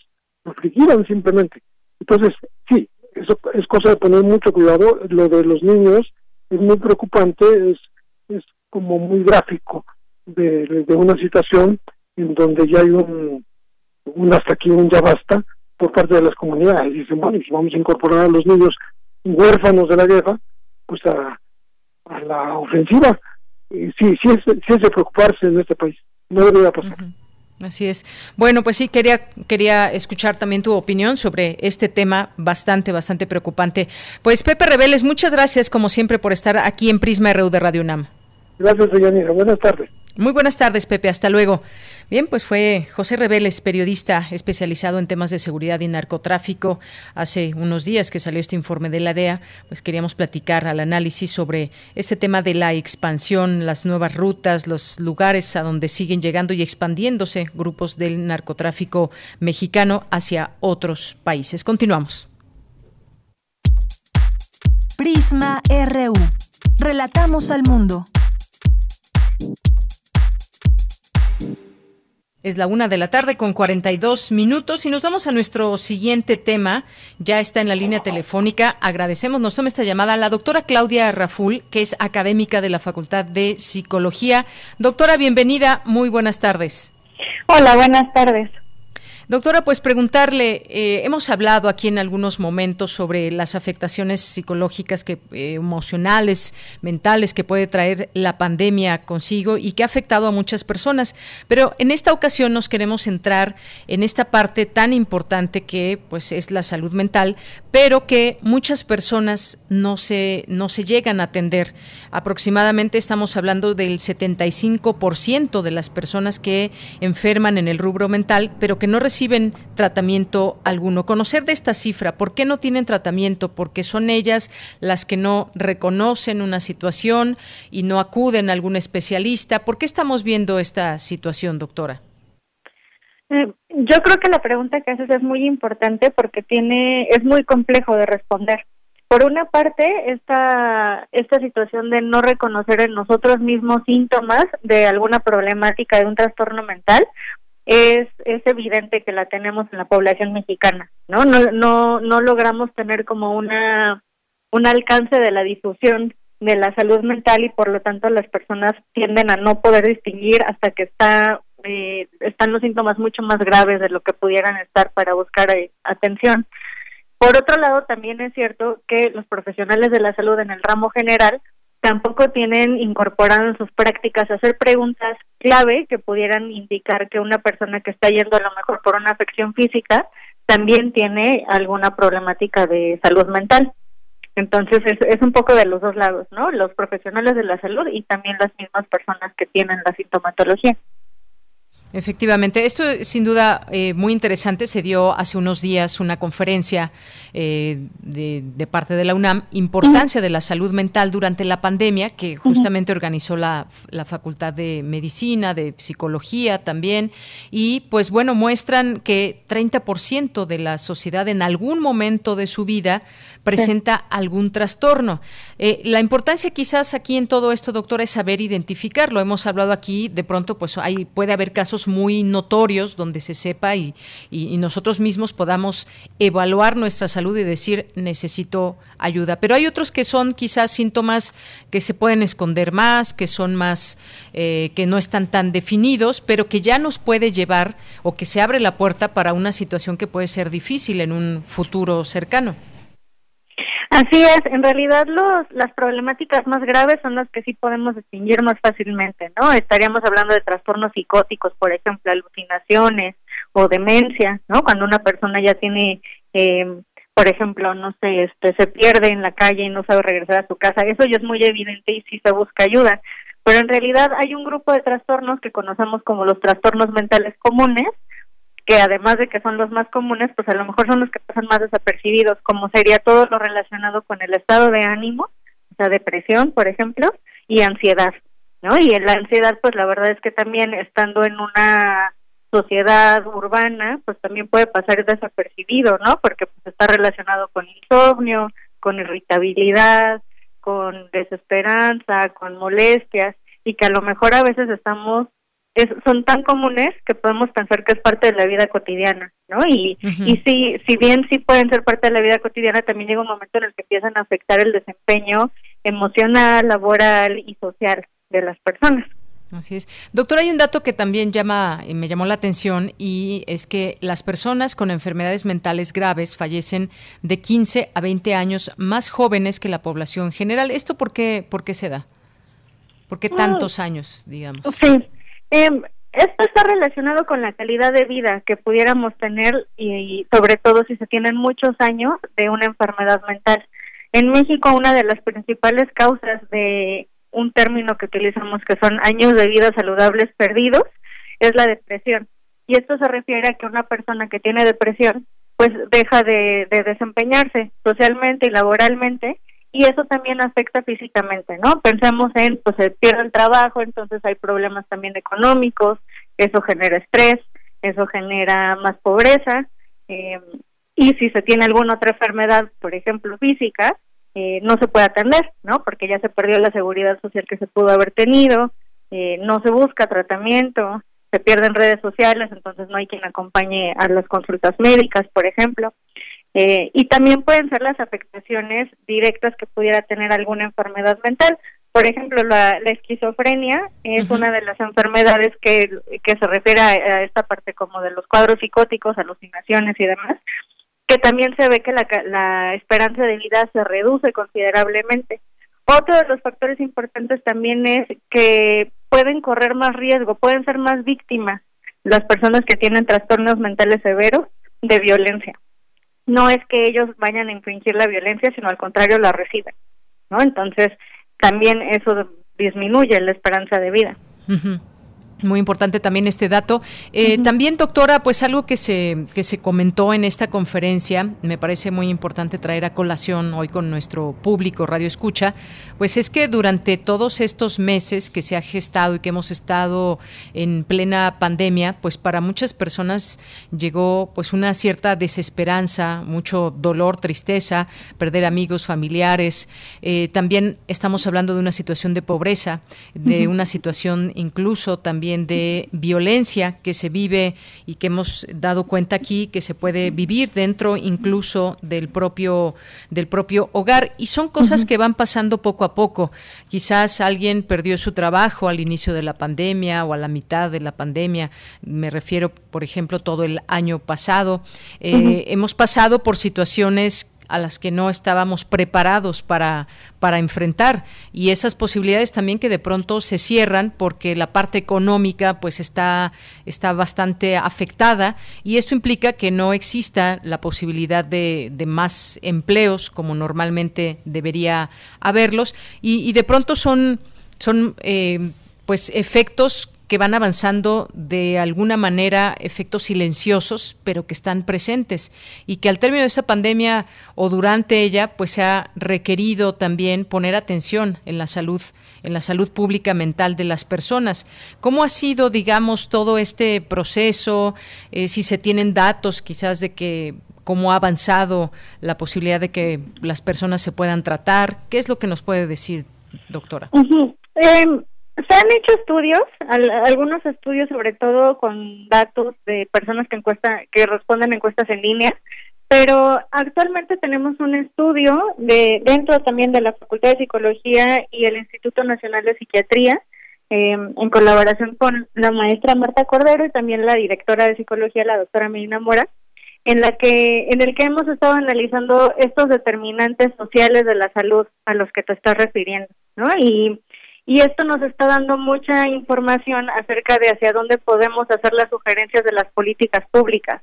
lo liquidan simplemente. Entonces, sí, eso es cosa de poner mucho cuidado. Lo de los niños es muy preocupante, es, es como muy gráfico de, una situación en donde ya hay un, hasta aquí, un ya basta por parte de las comunidades. Dicen, bueno, si vamos a incorporar a los niños huérfanos de la guerra, pues a, a la ofensiva. Sí, sí es, sí es de preocuparse en este país. No debería pasar. Así es. Bueno, pues sí, quería, quería escuchar también tu opinión sobre este tema bastante, bastante preocupante. Pues Pepe Rebeles, muchas gracias como siempre por estar aquí en Prisma RU de Radio UNAM. Gracias, Yanira. Buenas tardes. Muy buenas tardes, Pepe. Hasta luego. Bien, pues fue José Reveles, periodista especializado en temas de seguridad y narcotráfico. Hace unos días que salió este informe de la DEA, pues queríamos platicar al análisis sobre este tema de la expansión, las nuevas rutas, los lugares a donde siguen llegando y expandiéndose grupos del narcotráfico mexicano hacia otros países. Continuamos. Prisma RU. Relatamos al mundo. Es la una de la tarde con 42 minutos y nos vamos a nuestro siguiente tema. Ya está en la línea telefónica. Agradecemos, nos toma esta llamada la doctora Claudia Raful, que es académica de la Facultad de Psicología. Doctora, bienvenida. Muy buenas tardes. Hola, buenas tardes. Doctora, pues preguntarle, eh, hemos hablado aquí en algunos momentos sobre las afectaciones psicológicas, que, eh, emocionales, mentales que puede traer la pandemia consigo y que ha afectado a muchas personas, pero en esta ocasión nos queremos centrar en esta parte tan importante que pues es la salud mental, pero que muchas personas no se, no se llegan a atender. Aproximadamente estamos hablando del 75% de las personas que enferman en el rubro mental, pero que no reciben reciben tratamiento alguno. Conocer de esta cifra, ¿por qué no tienen tratamiento? Porque son ellas las que no reconocen una situación y no acuden a algún especialista. ¿Por qué estamos viendo esta situación, doctora? Eh, yo creo que la pregunta que haces es muy importante porque tiene es muy complejo de responder. Por una parte, esta, esta situación de no reconocer en nosotros mismos síntomas de alguna problemática de un trastorno mental, es, es evidente que la tenemos en la población mexicana, ¿no? No, no, no logramos tener como una, un alcance de la difusión de la salud mental y por lo tanto las personas tienden a no poder distinguir hasta que está eh, están los síntomas mucho más graves de lo que pudieran estar para buscar eh, atención. Por otro lado, también es cierto que los profesionales de la salud en el ramo general tampoco tienen incorporado en sus prácticas hacer preguntas clave que pudieran indicar que una persona que está yendo a lo mejor por una afección física también tiene alguna problemática de salud mental. Entonces es, es un poco de los dos lados, ¿no? Los profesionales de la salud y también las mismas personas que tienen la sintomatología. Efectivamente, esto es sin duda eh, muy interesante. Se dio hace unos días una conferencia eh, de, parte de la UNAM, importancia de la salud mental durante la pandemia, que justamente organizó la, la, Facultad de Medicina, de Psicología también, y pues bueno, muestran que 30% de la sociedad en algún momento de su vida presenta algún trastorno. Eh, la importancia quizás aquí en todo esto, doctora, es saber identificarlo. Hemos hablado aquí, de pronto, pues hay, puede haber casos muy notorios donde se sepa y, y, nosotros mismos podamos evaluar nuestra salud y decir necesito ayuda. Pero hay otros que son quizás síntomas que se pueden esconder más, que son más, eh, que no están tan definidos, pero que ya nos puede llevar o que se abre la puerta para una situación que puede ser difícil en un futuro cercano. Así es, en realidad los, las problemáticas más graves son las que sí podemos distinguir más fácilmente, ¿no? Estaríamos hablando de trastornos psicóticos, por ejemplo, alucinaciones o demencia, ¿no? Cuando una persona ya tiene, eh, por ejemplo, no sé, este, se pierde en la calle y no sabe regresar a su casa, eso ya es muy evidente y sí se busca ayuda. Pero en realidad hay un grupo de trastornos que conocemos como los trastornos mentales comunes, que además de que son los más comunes, pues a lo mejor son los que pasan más desapercibidos, como sería todo lo relacionado con el estado de ánimo, o sea, depresión, por ejemplo, y ansiedad, ¿no? Y la ansiedad, pues la verdad es que también estando en una sociedad urbana, pues también puede pasar desapercibido, ¿no? Porque pues está relacionado con insomnio, con irritabilidad, con desesperanza, con molestias, y que a lo mejor a veces estamos son tan comunes que podemos pensar que es parte de la vida cotidiana, ¿no? Y, y si, si bien sí pueden ser parte de la vida cotidiana, también llega un momento en el que empiezan a afectar el desempeño emocional, laboral y social de las personas. Así es. Doctor, hay un dato que también llama, me llamó la atención y es que las personas con enfermedades mentales graves fallecen de 15 a 20 años más jóvenes que la población general. ¿Esto por qué, por qué se da? ¿Por qué tantos años, digamos? Sí, eh, esto está relacionado con la calidad de vida que pudiéramos tener y, sobre todo si se tienen muchos años de una enfermedad mental. En México una de las principales causas de un término que utilizamos que son años de vida saludables perdidos es la depresión. Y esto se refiere a que una persona que tiene depresión pues deja de desempeñarse socialmente y laboralmente y eso también afecta físicamente, ¿no? Pensemos en, pues se pierde el trabajo, entonces hay problemas también económicos, eso genera estrés, eso genera más pobreza, eh, y si se tiene alguna otra enfermedad, por ejemplo, física, eh, no se puede atender, ¿no? Porque ya se perdió la seguridad social que se pudo haber tenido, eh, no se busca tratamiento, se pierden redes sociales, entonces no hay quien acompañe a las consultas médicas, por ejemplo. Eh, y también pueden ser las afectaciones directas que pudiera tener alguna enfermedad mental. Por ejemplo, la, esquizofrenia es una de las enfermedades que, que se refiere a, esta parte como de los cuadros psicóticos, alucinaciones y demás, que también se ve que la, la esperanza de vida se reduce considerablemente. Otro de los factores importantes también es que pueden correr más riesgo, pueden ser más víctimas las personas que tienen trastornos mentales severos de violencia. No es que ellos vayan a infringir la violencia, sino al contrario la reciben, ¿no? Entonces, también eso disminuye la esperanza de vida. Muy importante también este dato. Eh, también, doctora, pues algo que se, que se comentó en esta conferencia, me parece muy importante traer a colación hoy con nuestro público Radio Escucha, pues es que durante todos estos meses que se ha gestado y que hemos estado en plena pandemia, pues para muchas personas llegó pues una cierta desesperanza, mucho dolor, tristeza, perder amigos, familiares. Eh, también estamos hablando de una situación de pobreza, de una situación incluso también de violencia que se vive y que hemos dado cuenta aquí que se puede vivir dentro incluso del propio del propio hogar y son cosas que van pasando poco a poco. Quizás alguien perdió su trabajo al inicio de la pandemia o a la mitad de la pandemia. Me refiero, por ejemplo, todo el año pasado. Eh, hemos pasado por situaciones a las que no estábamos preparados para, para enfrentar. Y esas posibilidades también que de pronto se cierran porque la parte económica pues está, está bastante afectada. Y esto implica que no exista la posibilidad de, de más empleos como normalmente debería haberlos. Y, de pronto son, son eh, pues efectos que van avanzando de alguna manera efectos silenciosos, pero que están presentes y que al término de esa pandemia o durante ella, pues se ha requerido también poner atención en la salud en la salud pública mental de las personas. ¿Cómo ha sido, digamos, todo este proceso? Eh, si se tienen datos quizás de que cómo ha avanzado la posibilidad de que las personas se puedan tratar. ¿Qué es lo que nos puede decir, doctora? Se han hecho estudios, algunos estudios sobre todo con datos de personas que encuesta, que responden encuestas en línea, pero actualmente tenemos un estudio de dentro también de la Facultad de Psicología y el Instituto Nacional de Psiquiatría, em, en colaboración con la maestra Marta Cordero y también la directora de psicología, la doctora Medina Mora, en la que en el que hemos estado analizando estos determinantes sociales de la salud a los que te estás refiriendo, ¿no? Y y esto nos está dando mucha información acerca de hacia dónde podemos hacer las sugerencias de las políticas públicas.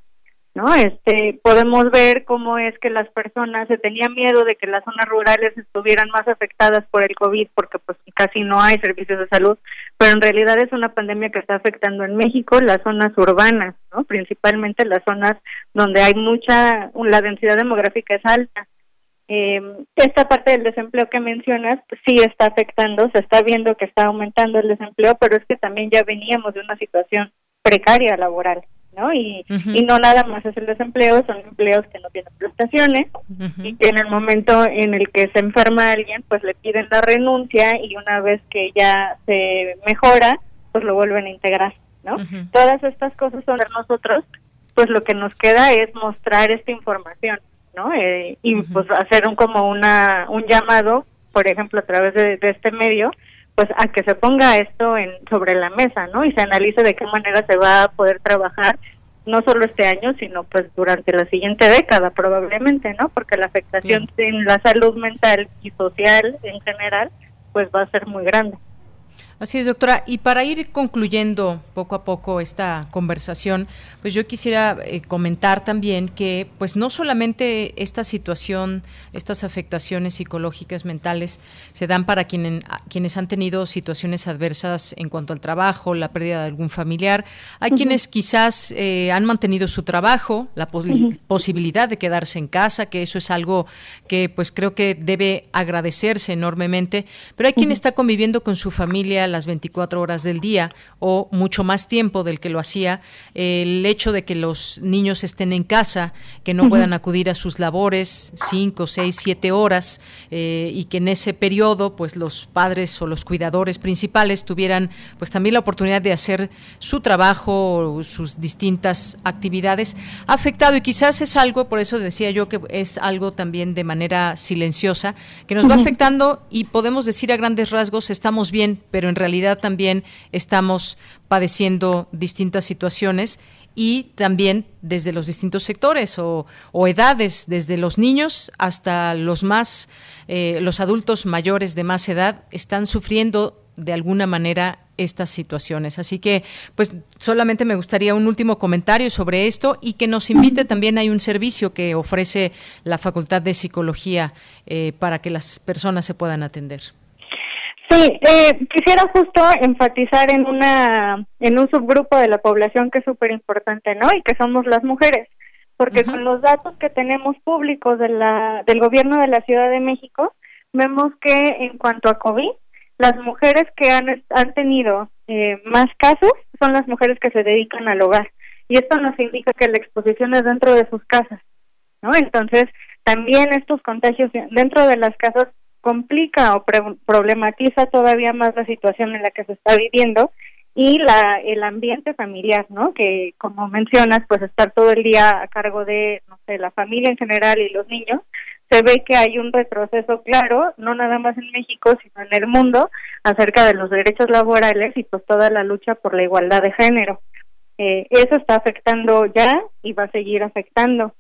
¿no? Este, podemos ver cómo es que las personas se tenían miedo de que las zonas rurales estuvieran más afectadas por el COVID porque pues casi no hay servicios de salud, pero en realidad es una pandemia que está afectando en México las zonas urbanas, ¿no? Principalmente las zonas donde hay mucha la densidad demográfica es alta. Eh, esta parte del desempleo que mencionas pues, sí está afectando, se está viendo que está aumentando el desempleo, pero es que también ya veníamos de una situación precaria laboral, ¿no? Y, y no nada más es el desempleo, son empleos que no tienen prestaciones y que en el momento en el que se enferma alguien, pues le piden la renuncia y una vez que ya se mejora, pues lo vuelven a integrar, ¿no? Todas estas cosas son de nosotros, pues lo que nos queda es mostrar esta información ¿no? Eh, y pues hacer un como una un llamado, por ejemplo, a través de, este medio, pues a que se ponga esto en sobre la mesa, ¿no? Y se analice de qué manera se va a poder trabajar no solo este año, sino pues durante la siguiente década probablemente, ¿no? Porque la afectación en la salud mental y social en general pues va a ser muy grande. Así es, doctora. Y para ir concluyendo poco a poco esta conversación, pues yo quisiera eh, comentar también que, pues no solamente esta situación, estas afectaciones psicológicas mentales se dan para quienes, quienes han tenido situaciones adversas en cuanto al trabajo, la pérdida de algún familiar. Hay quienes quizás eh, han mantenido su trabajo, la posibilidad de quedarse en casa, que eso es algo que, pues creo que debe agradecerse enormemente. Pero hay quien está conviviendo con su familia hacía las 24 horas del día o mucho más tiempo del que lo hacía, el hecho de que los niños estén en casa, que no puedan acudir a sus labores 5, 6, 7 horas eh, y que en ese periodo pues los padres o los cuidadores principales tuvieran pues también la oportunidad de hacer su trabajo, sus distintas actividades, ha afectado. Y quizás es algo, por eso decía yo que es algo también de manera silenciosa, que nos va afectando y podemos decir a grandes rasgos estamos bien, pero en realidad también estamos padeciendo distintas situaciones y también desde los distintos sectores o, edades, desde los niños hasta los más, eh, los adultos mayores de más edad, están sufriendo de alguna manera estas situaciones. Así que, pues, solamente me gustaría un último comentario sobre esto y que nos invite también hay un servicio que ofrece la Facultad de Psicología eh, para que las personas se puedan atender. Sí, eh, quisiera justo enfatizar en una en un subgrupo de la población que es súper importante, ¿no? Y que somos las mujeres, porque con los datos que tenemos públicos de la del gobierno de la Ciudad de México vemos que en cuanto a COVID las mujeres que han han tenido eh, más casos son las mujeres que se dedican al hogar y esto nos indica que la exposición es dentro de sus casas, ¿no? Entonces también estos contagios dentro de las casas complica o problematiza todavía más la situación en la que se está viviendo y la el ambiente familiar, ¿no? Que como mencionas, pues estar todo el día a cargo de, no sé, la familia en general y los niños, se ve que hay un retroceso claro, no nada más en México, sino en el mundo, acerca de los derechos laborales y pues toda la lucha por la igualdad de género. Eh, eso está afectando ya y va a seguir afectando.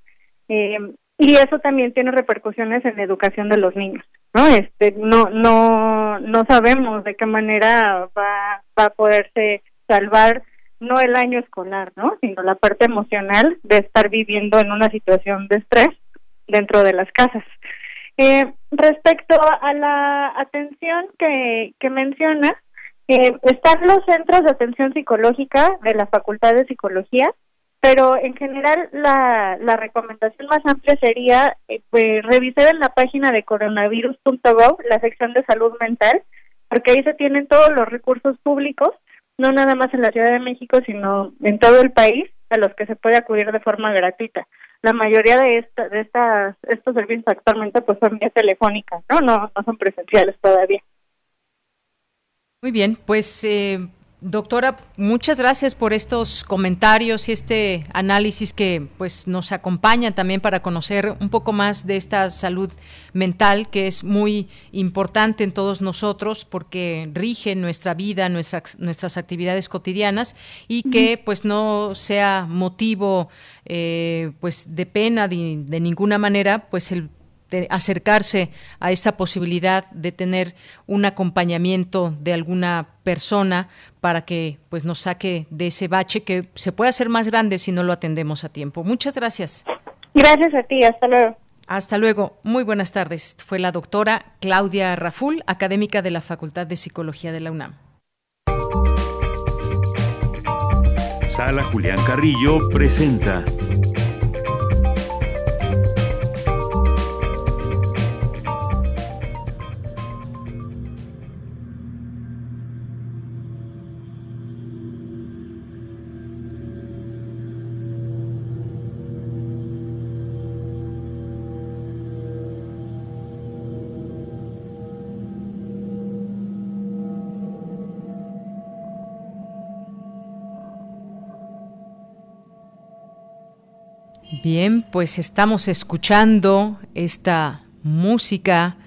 Eh, y eso también tiene repercusiones en la educación de los niños no este no no no sabemos de qué manera va va a poderse salvar no el año escolar no sino la parte emocional de estar viviendo en una situación de estrés dentro de las casas. Eh, respecto a la atención que que menciona eh, están los centros de atención psicológica de la Facultad de Psicología pero en general la, la recomendación más amplia sería eh, pues, revisar en la página de coronavirus.gov la sección de salud mental, porque ahí se tienen todos los recursos públicos, no nada más en la Ciudad de México, sino en todo el país, a los que se puede acudir de forma gratuita. La mayoría de, esta, de estas, estos servicios actualmente pues son vía telefónicas, ¿no? No, no son presenciales todavía. Muy bien, pues eh, Doctora, muchas gracias por estos comentarios y este análisis que pues nos acompaña también para conocer un poco más de esta salud mental que es muy importante en todos nosotros porque rige nuestra vida, nuestras, nuestras actividades cotidianas y que pues no sea motivo eh, pues de pena de, de ninguna manera pues el acercarse a esta posibilidad de tener un acompañamiento de alguna persona para que pues nos saque de ese bache que se puede hacer más grande si no lo atendemos a tiempo. Muchas gracias. Gracias a ti, hasta luego. Hasta luego, muy buenas tardes. Fue la doctora Claudia Raful, académica de la Facultad de Psicología de la UNAM. Sala Julián Carrillo presenta Bien, pues estamos escuchando esta música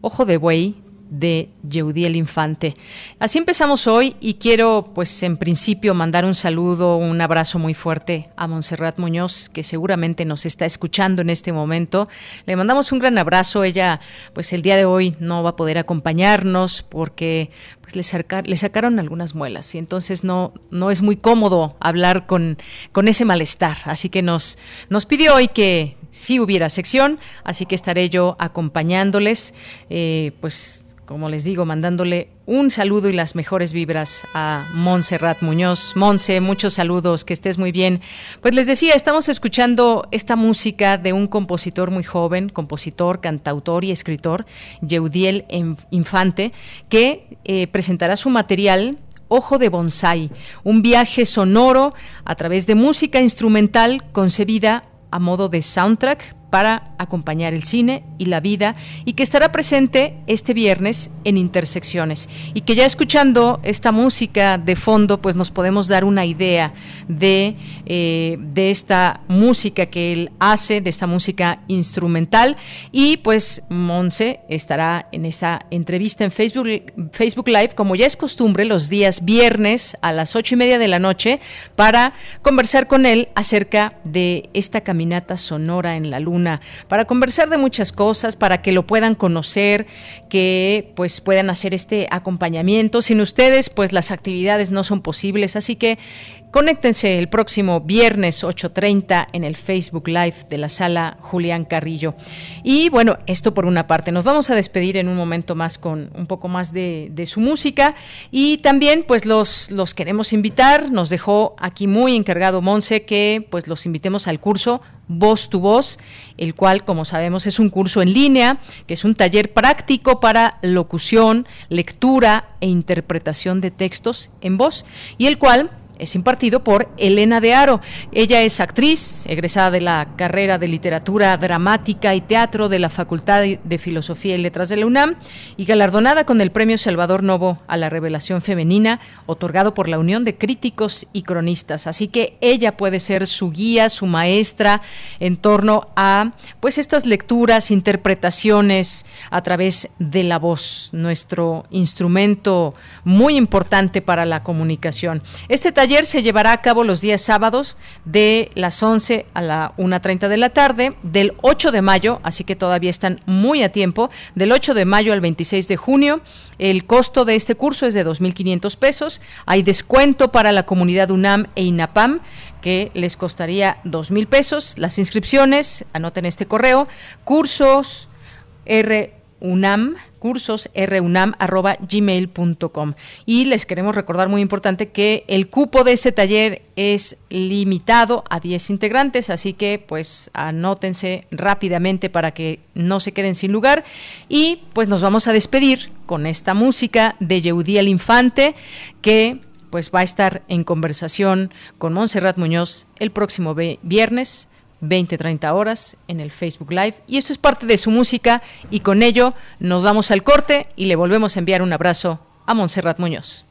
Ojo de Buey de Yeudiel Infante. Así empezamos hoy y quiero pues en principio mandar un saludo, un abrazo muy fuerte a Montserrat Muñoz que seguramente nos está escuchando en este momento. Le mandamos un gran abrazo. Ella pues el día de hoy no va a poder acompañarnos porque pues le, le sacaron algunas muelas y entonces no, no es muy cómodo hablar con, con ese malestar. Así que nos, nos pidió hoy que sí hubiera sección, así que estaré yo acompañándoles, eh, pues como les digo, mandándole un saludo y las mejores vibras a Montserrat Muñoz. Monse, muchos saludos, que estés muy bien. Pues les decía, estamos escuchando esta música de un compositor muy joven, compositor, cantautor y escritor, Yeudiel Infante, que eh, presentará su material Ojo de Bonsai, un viaje sonoro a través de música instrumental concebida a modo de soundtrack para acompañar el cine y la vida y que estará presente este viernes en Intersecciones. Y que ya escuchando esta música de fondo pues nos podemos dar una idea de, eh, de esta música que él hace, de esta música instrumental. Y pues Monse estará en esta entrevista en Facebook, Facebook Live como ya es costumbre los días viernes a las ocho y media de la noche para conversar con él acerca de esta caminata sonora en la luna para conversar de muchas cosas, para que lo puedan conocer, que pues puedan hacer este acompañamiento. Sin ustedes, pues las actividades no son posibles, así que Conéctense el próximo viernes 8.30 en el Facebook Live de la sala Julián Carrillo. Y bueno, esto por una parte. Nos vamos a despedir en un momento más con un poco más de, su música. Y también pues los, los queremos invitar. Nos dejó aquí muy encargado Monse que pues los invitemos al curso Voz tu Voz, el cual, como sabemos, es un curso en línea, que es un taller práctico para locución, lectura e interpretación de textos en voz, y el cual es impartido por Elena de Aro. Ella es actriz, egresada de la carrera de literatura dramática y teatro de la Facultad de Filosofía y Letras de la UNAM y galardonada con el Premio Salvador Novo a la Revelación Femenina, otorgado por la Unión de Críticos y Cronistas. Así que ella puede ser su guía, su maestra en torno a pues estas lecturas, interpretaciones a través de la voz, nuestro instrumento muy importante para la comunicación. Este taller taller se llevará a cabo los días sábados de las 11 a la 1.30 de la tarde, del 8 de mayo, así que todavía están muy a tiempo, del 8 de mayo al 26 de junio. El costo de este curso es de 2.500 pesos. Hay descuento para la comunidad UNAM e INAPAM que les costaría 2.000 pesos. Las inscripciones, anoten este correo, cursos R unam cursos gmail.com y les queremos recordar muy importante que el cupo de ese taller es limitado a 10 integrantes así que pues anótense rápidamente para que no se queden sin lugar. Y pues nos vamos a despedir con esta música de Yeudí el Infante que pues va a estar en conversación con Montserrat Muñoz el próximo viernes 20-30 horas en el Facebook Live. Y esto es parte de su música y con ello nos vamos al corte y le volvemos a enviar un abrazo a Montserrat Muñoz.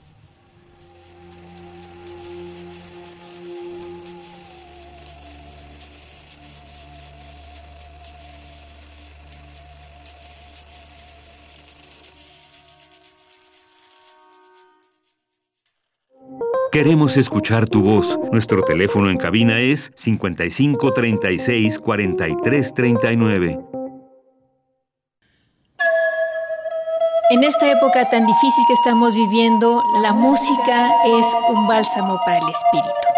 Queremos escuchar tu voz. Nuestro teléfono en cabina es 55 36 43 39. En esta época tan difícil que estamos viviendo, la música es un bálsamo para el espíritu.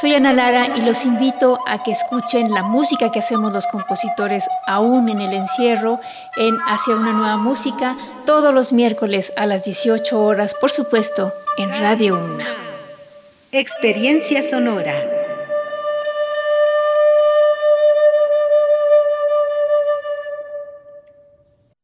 Soy Ana Lara y los invito a que escuchen la música que hacemos los compositores aún en el encierro en Hacia una nueva música todos los miércoles a las 18 horas, por supuesto, en Radio Una. Experiencia sonora.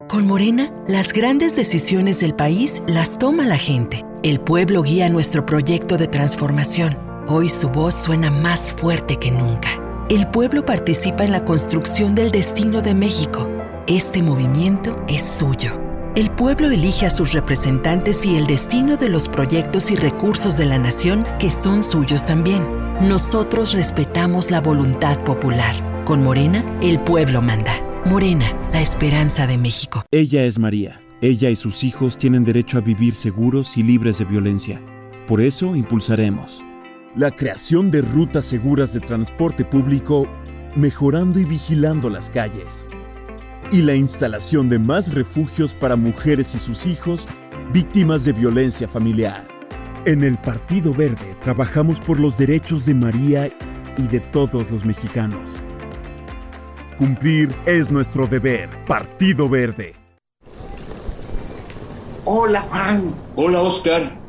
Con Morena, las grandes decisiones del país las toma la gente. El pueblo guía nuestro proyecto de transformación. Hoy su voz suena más fuerte que nunca. El pueblo participa en la construcción del destino de México. Este movimiento es suyo. El pueblo elige a sus representantes y el destino de los proyectos y recursos de la nación que son suyos también. Nosotros respetamos la voluntad popular. Con Morena, el pueblo manda. Morena, la esperanza de México. Ella es María. Ella y sus hijos tienen derecho a vivir seguros y libres de violencia. Por eso impulsaremos la creación de rutas seguras de transporte público, mejorando y vigilando las calles y la instalación de más refugios para mujeres y sus hijos víctimas de violencia familiar. En el Partido Verde trabajamos por los derechos de María y de todos los mexicanos. Cumplir es nuestro deber. Partido Verde. Hola, Juan. Hola, Oscar.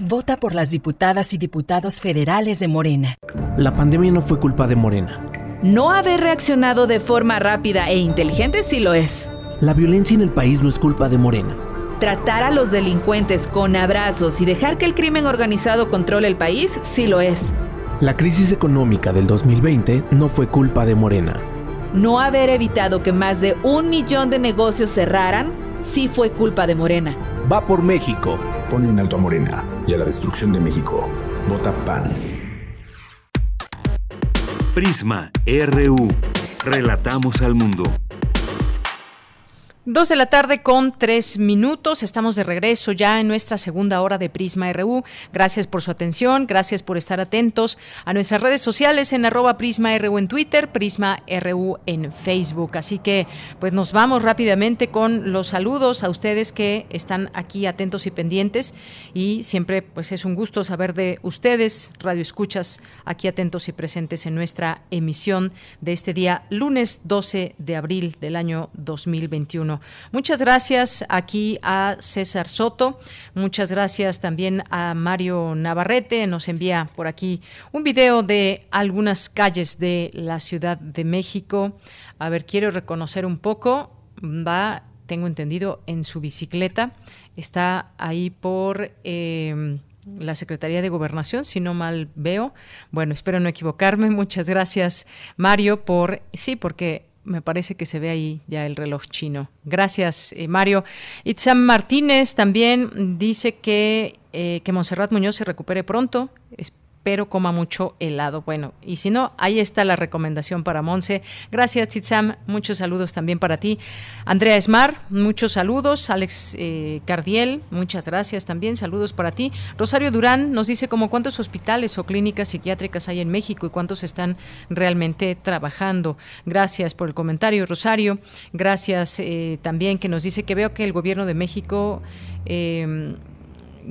Vota por las diputadas y diputados federales de Morena. La pandemia no fue culpa de Morena. No haber reaccionado de forma rápida e inteligente sí lo es. La violencia en el país no es culpa de Morena. Tratar a los delincuentes con abrazos y dejar que el crimen organizado controle el país sí lo es. La crisis económica del 2020 no fue culpa de Morena. No haber evitado que más de un millón de negocios cerraran sí fue culpa de Morena. Va por México. Pone un alto a Morena y a la destrucción de México. Vota PAN. Prisma RU. Relatamos al mundo. Dos de la tarde con tres minutos. Estamos de regreso ya en nuestra segunda hora de Prisma RU. Gracias por su atención, gracias por estar atentos a nuestras redes sociales en arroba Prisma RU en Twitter, Prisma RU en Facebook. Así que pues nos vamos rápidamente con los saludos a ustedes que están aquí atentos y pendientes. Y siempre pues es un gusto saber de ustedes, Radio Escuchas, aquí atentos y presentes en nuestra emisión de este día lunes 12 de abril del año 2021. Muchas gracias aquí a César Soto, muchas gracias también a Mario Navarrete, nos envía por aquí un video de algunas calles de la Ciudad de México. A ver, quiero reconocer un poco, va, tengo entendido, en su bicicleta, está ahí por... Em, la Secretaría de Gobernación, si no mal veo. Bueno, espero no equivocarme. Muchas gracias, Mario, por sí, porque me parece que se ve ahí ya el reloj chino. Gracias, eh, Mario. Itzam Martínez también dice que, eh, que Monserrat Muñoz se recupere pronto pero coma mucho helado. Bueno, y si no, ahí está la recomendación para Monse. Gracias, Chitzam. Muchos saludos también para ti. Andrea Esmar, muchos saludos. Alex eh, Cardiel, muchas gracias también. Saludos para ti. Rosario Durán nos dice como cuántos hospitales o clínicas psiquiátricas hay en México y cuántos están realmente trabajando. Gracias por el comentario, Rosario. Gracias eh, también que nos dice que veo que el gobierno de México... Eh,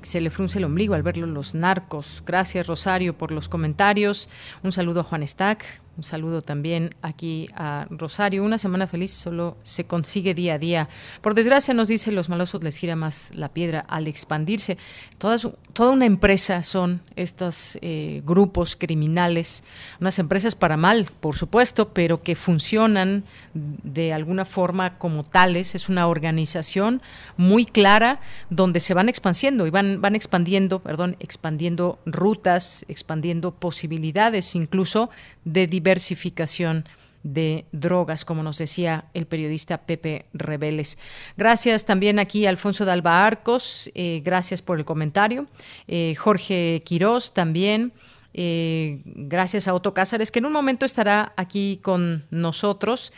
se le frunce el ombligo al verlo los narcos. Gracias, Rosario, por los comentarios. Un saludo a Juan Stack. Un saludo también aquí a Rosario. Una semana feliz solo se consigue día a día. Por desgracia, nos dice, los malosos les gira más la piedra al expandirse. Toda una empresa son estos eh, grupos criminales, unas empresas para mal, por supuesto, pero que funcionan de alguna forma como tales. Es una organización muy clara donde se van expandiendo y van, van expandiendo, perdón, expandiendo rutas, expandiendo posibilidades incluso de diversificación de drogas, como nos decía el periodista Pepe Rebeles. Gracias también aquí a Alfonso de Alba Arcos, eh, gracias por el comentario. Eh, Jorge Quirós también. Eh, gracias a Otto Cázares, que en un momento estará aquí con nosotros.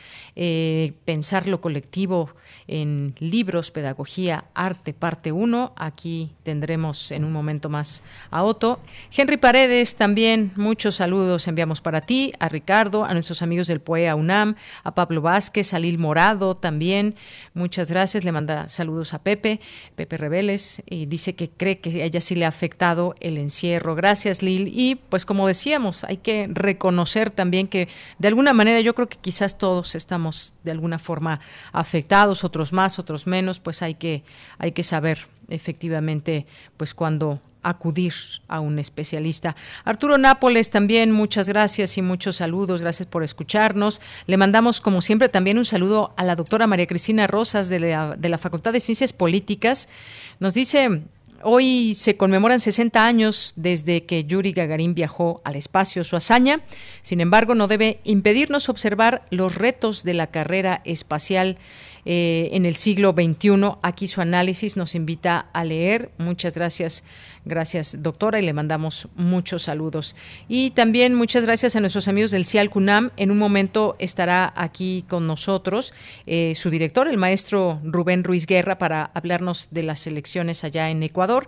pensar lo colectivo en libros, pedagogía, arte, parte 1. Aquí tendremos en un momento más a Otto. Henry Paredes, también muchos saludos enviamos para ti, a Ricardo, a nuestros amigos del PUEA UNAM, a Pablo Vázquez, a Lil Morado también. Muchas gracias. Le manda saludos a Pepe, Pepe Rebeles, y dice que cree que a ella sí le ha afectado el encierro. Gracias, Lil. Y pues como decíamos, hay que reconocer también que de alguna manera yo creo que quizás todos estamos de alguna forma afectados otros más, otros menos, pues hay que, hay que saber efectivamente pues cuando acudir a un especialista. Arturo Nápoles también, muchas gracias y muchos saludos, gracias por escucharnos. Le mandamos como siempre también un saludo a la doctora María Cristina Rosas de la, de la Facultad de Ciencias Políticas. Nos dice Hoy se conmemoran 60 años desde que Yuri Gagarin viajó al espacio. Su hazaña, sin embargo, no debe impedirnos observar los retos de la carrera espacial eh, en el siglo XXI. Aquí su análisis nos invita a leer. Muchas gracias, gracias doctora, y le mandamos muchos saludos. Y también muchas gracias a nuestros amigos del CIAL CUNAM. En un momento estará aquí con nosotros eh, su director, el maestro Rubén Ruiz Guerra, para hablarnos de las elecciones allá en Ecuador.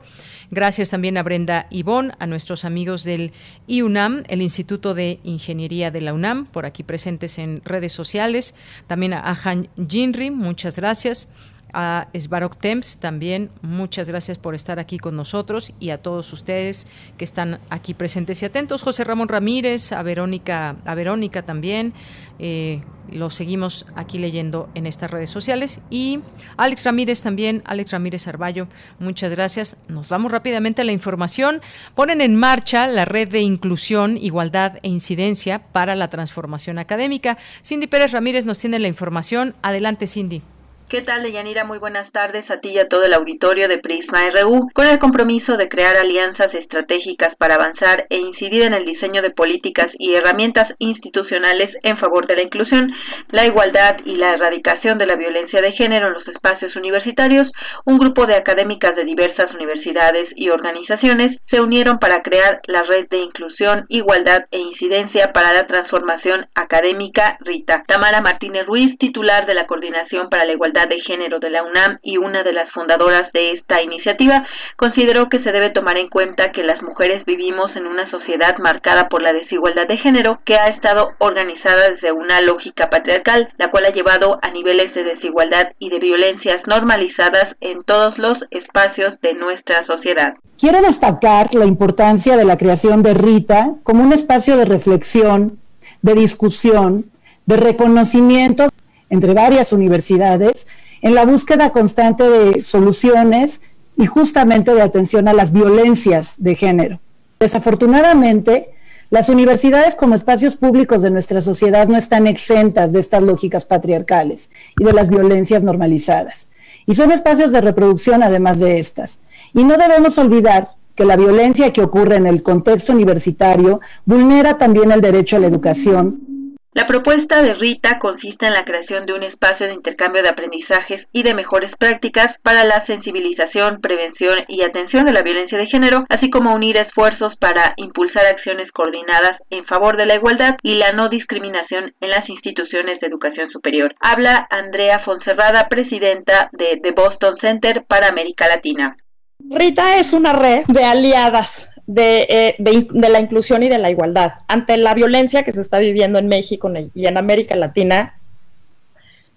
Gracias también a Brenda Ibón, a nuestros amigos del IUNAM, el Instituto de Ingeniería de la UNAM, por aquí presentes en redes sociales. También a Han Jinri, muchas gracias. A Svarok Temps también, muchas gracias por estar aquí con nosotros y a todos ustedes que están aquí presentes y atentos. José Ramón Ramírez, a Verónica, a Verónica también, eh, lo seguimos aquí leyendo en estas redes sociales. Y Alex Ramírez también, Alex Ramírez Arballo, muchas gracias. Nos vamos rápidamente a la información. Ponen en marcha la red de inclusión, igualdad e incidencia para la transformación académica. Cindy Pérez Ramírez nos tiene la información. Adelante, Cindy. ¿Qué tal, Deyanira? Muy buenas tardes a ti y a todo el auditorio de Prisma RU, con el compromiso de crear alianzas estratégicas para avanzar e incidir en el diseño de políticas y herramientas institucionales en favor de la inclusión, la igualdad y la erradicación de la violencia de género en los espacios universitarios. Un grupo de académicas de diversas universidades y organizaciones se unieron para crear la Red de Inclusión, Igualdad e Incidencia para la Transformación Académica RITA. Tamara Martínez Ruiz, titular de la Coordinación para la Igualdad de Género de la UNAM y una de las fundadoras de esta iniciativa, consideró que se debe tomar en cuenta que las mujeres vivimos en una sociedad marcada por la desigualdad de género que ha estado organizada desde una lógica patriarcal, la cual ha llevado a niveles de desigualdad y de violencias normalizadas en todos los espacios de nuestra sociedad. Quiero destacar la importancia de la creación de Rita como un espacio de reflexión, de discusión, de reconocimiento entre varias universidades en la búsqueda constante de soluciones y justamente de atención a las violencias de género. Desafortunadamente, las universidades como espacios públicos de nuestra sociedad no están exentas de estas lógicas patriarcales y de las violencias normalizadas. Y son espacios de reproducción además de estas. Y no debemos olvidar que la violencia que ocurre en el contexto universitario vulnera también el derecho a la educación la propuesta de Rita consiste en la creación de un espacio de intercambio de aprendizajes y de mejores prácticas para la sensibilización, prevención y atención de la violencia de género, así como unir esfuerzos para impulsar acciones coordinadas en favor de la igualdad y la no discriminación en las instituciones de educación superior. Habla Andrea Fonserrada, presidenta de The Boston Center para América Latina. Rita es una red de aliadas eh, de, la inclusión y de la igualdad. Ante la violencia que se está viviendo en México y en América Latina,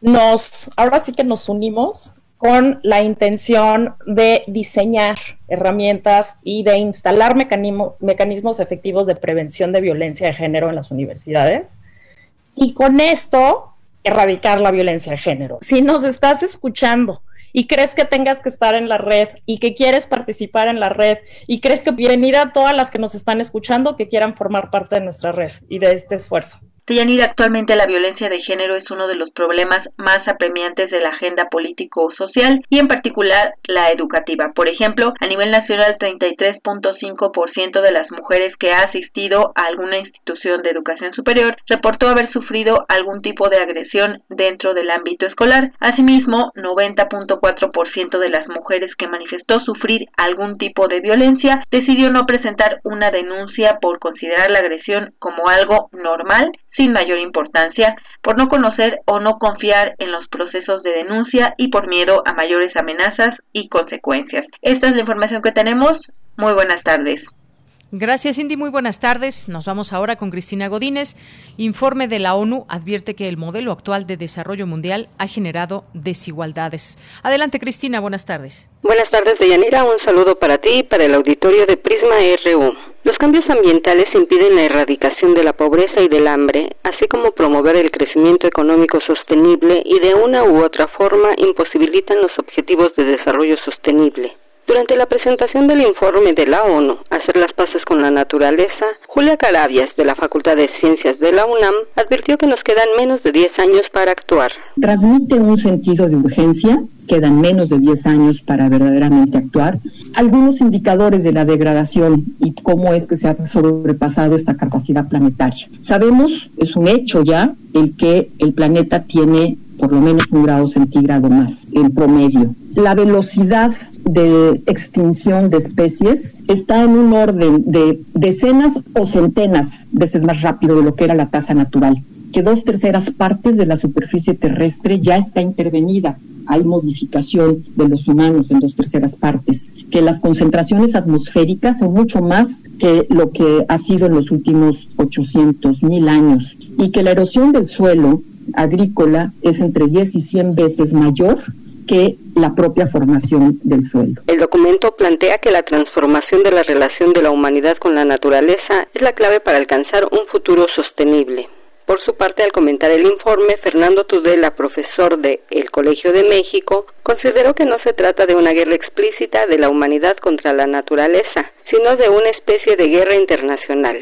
nos, ahora sí que nos unimos con la intención de diseñar herramientas y de instalar mecanismos efectivos de prevención de violencia de género en las universidades. Y con esto, erradicar la violencia de género. Si nos estás escuchando y crees que tengas que estar en la red y que quieres participar en la red y crees que venir a todas las que nos están escuchando que quieran formar parte de nuestra red y de este esfuerzo. Deyanira, actualmente la violencia de género es uno de los problemas más apremiantes de la agenda político-social y en particular la educativa. Por ejemplo, a nivel nacional, 33.5% de las mujeres que ha asistido a alguna institución de educación superior reportó haber sufrido algún tipo de agresión dentro del ámbito escolar. Asimismo, 90.4% de las mujeres que manifestó sufrir algún tipo de violencia decidió no presentar una denuncia por considerar la agresión como algo normal sin mayor importancia por no conocer o no confiar en los procesos de denuncia y por miedo a mayores amenazas y consecuencias. Esta es la información que tenemos. Muy buenas tardes. Gracias, Cindy. Muy buenas tardes. Nos vamos ahora con Cristina Godínez. Informe de la ONU advierte que el modelo actual de desarrollo mundial ha generado desigualdades. Adelante, Cristina. Buenas tardes. Buenas tardes, Deyanira. Un saludo para ti y para el auditorio de Prisma RU. Los cambios ambientales impiden la erradicación de la pobreza y del hambre, así como promover el crecimiento económico sostenible y de una u otra forma imposibilitan los objetivos de desarrollo sostenible. Durante la presentación del informe de la ONU, Hacer las paces con la naturaleza, Julia Carabias, de la Facultad de Ciencias de la UNAM, advirtió que nos quedan menos de 10 años para actuar. Transmite un sentido de urgencia, quedan menos de 10 años para verdaderamente actuar. Algunos indicadores de la degradación y cómo es que se ha sobrepasado esta capacidad planetaria. Sabemos, es un hecho ya, el que el planeta tiene por lo menos un grado centígrado más en promedio. La velocidad de extinción de especies está en un orden de decenas o centenas veces más rápido de lo que era la tasa natural que dos terceras partes de la superficie terrestre ya está intervenida. Hay modificación de los humanos en dos terceras partes, que las concentraciones atmosféricas son mucho más que lo que ha sido en los últimos 800 mil años y que la erosión del suelo agrícola es entre 10 y 100 veces mayor que la propia formación del suelo. El documento plantea que la transformación de la relación de la humanidad con la naturaleza es la clave para alcanzar un futuro sostenible. Por su parte, al comentar el informe, Fernando Tudela, profesor de El Colegio de México, consideró que no se trata de una guerra explícita de la humanidad contra la naturaleza, sino de una especie de guerra internacional.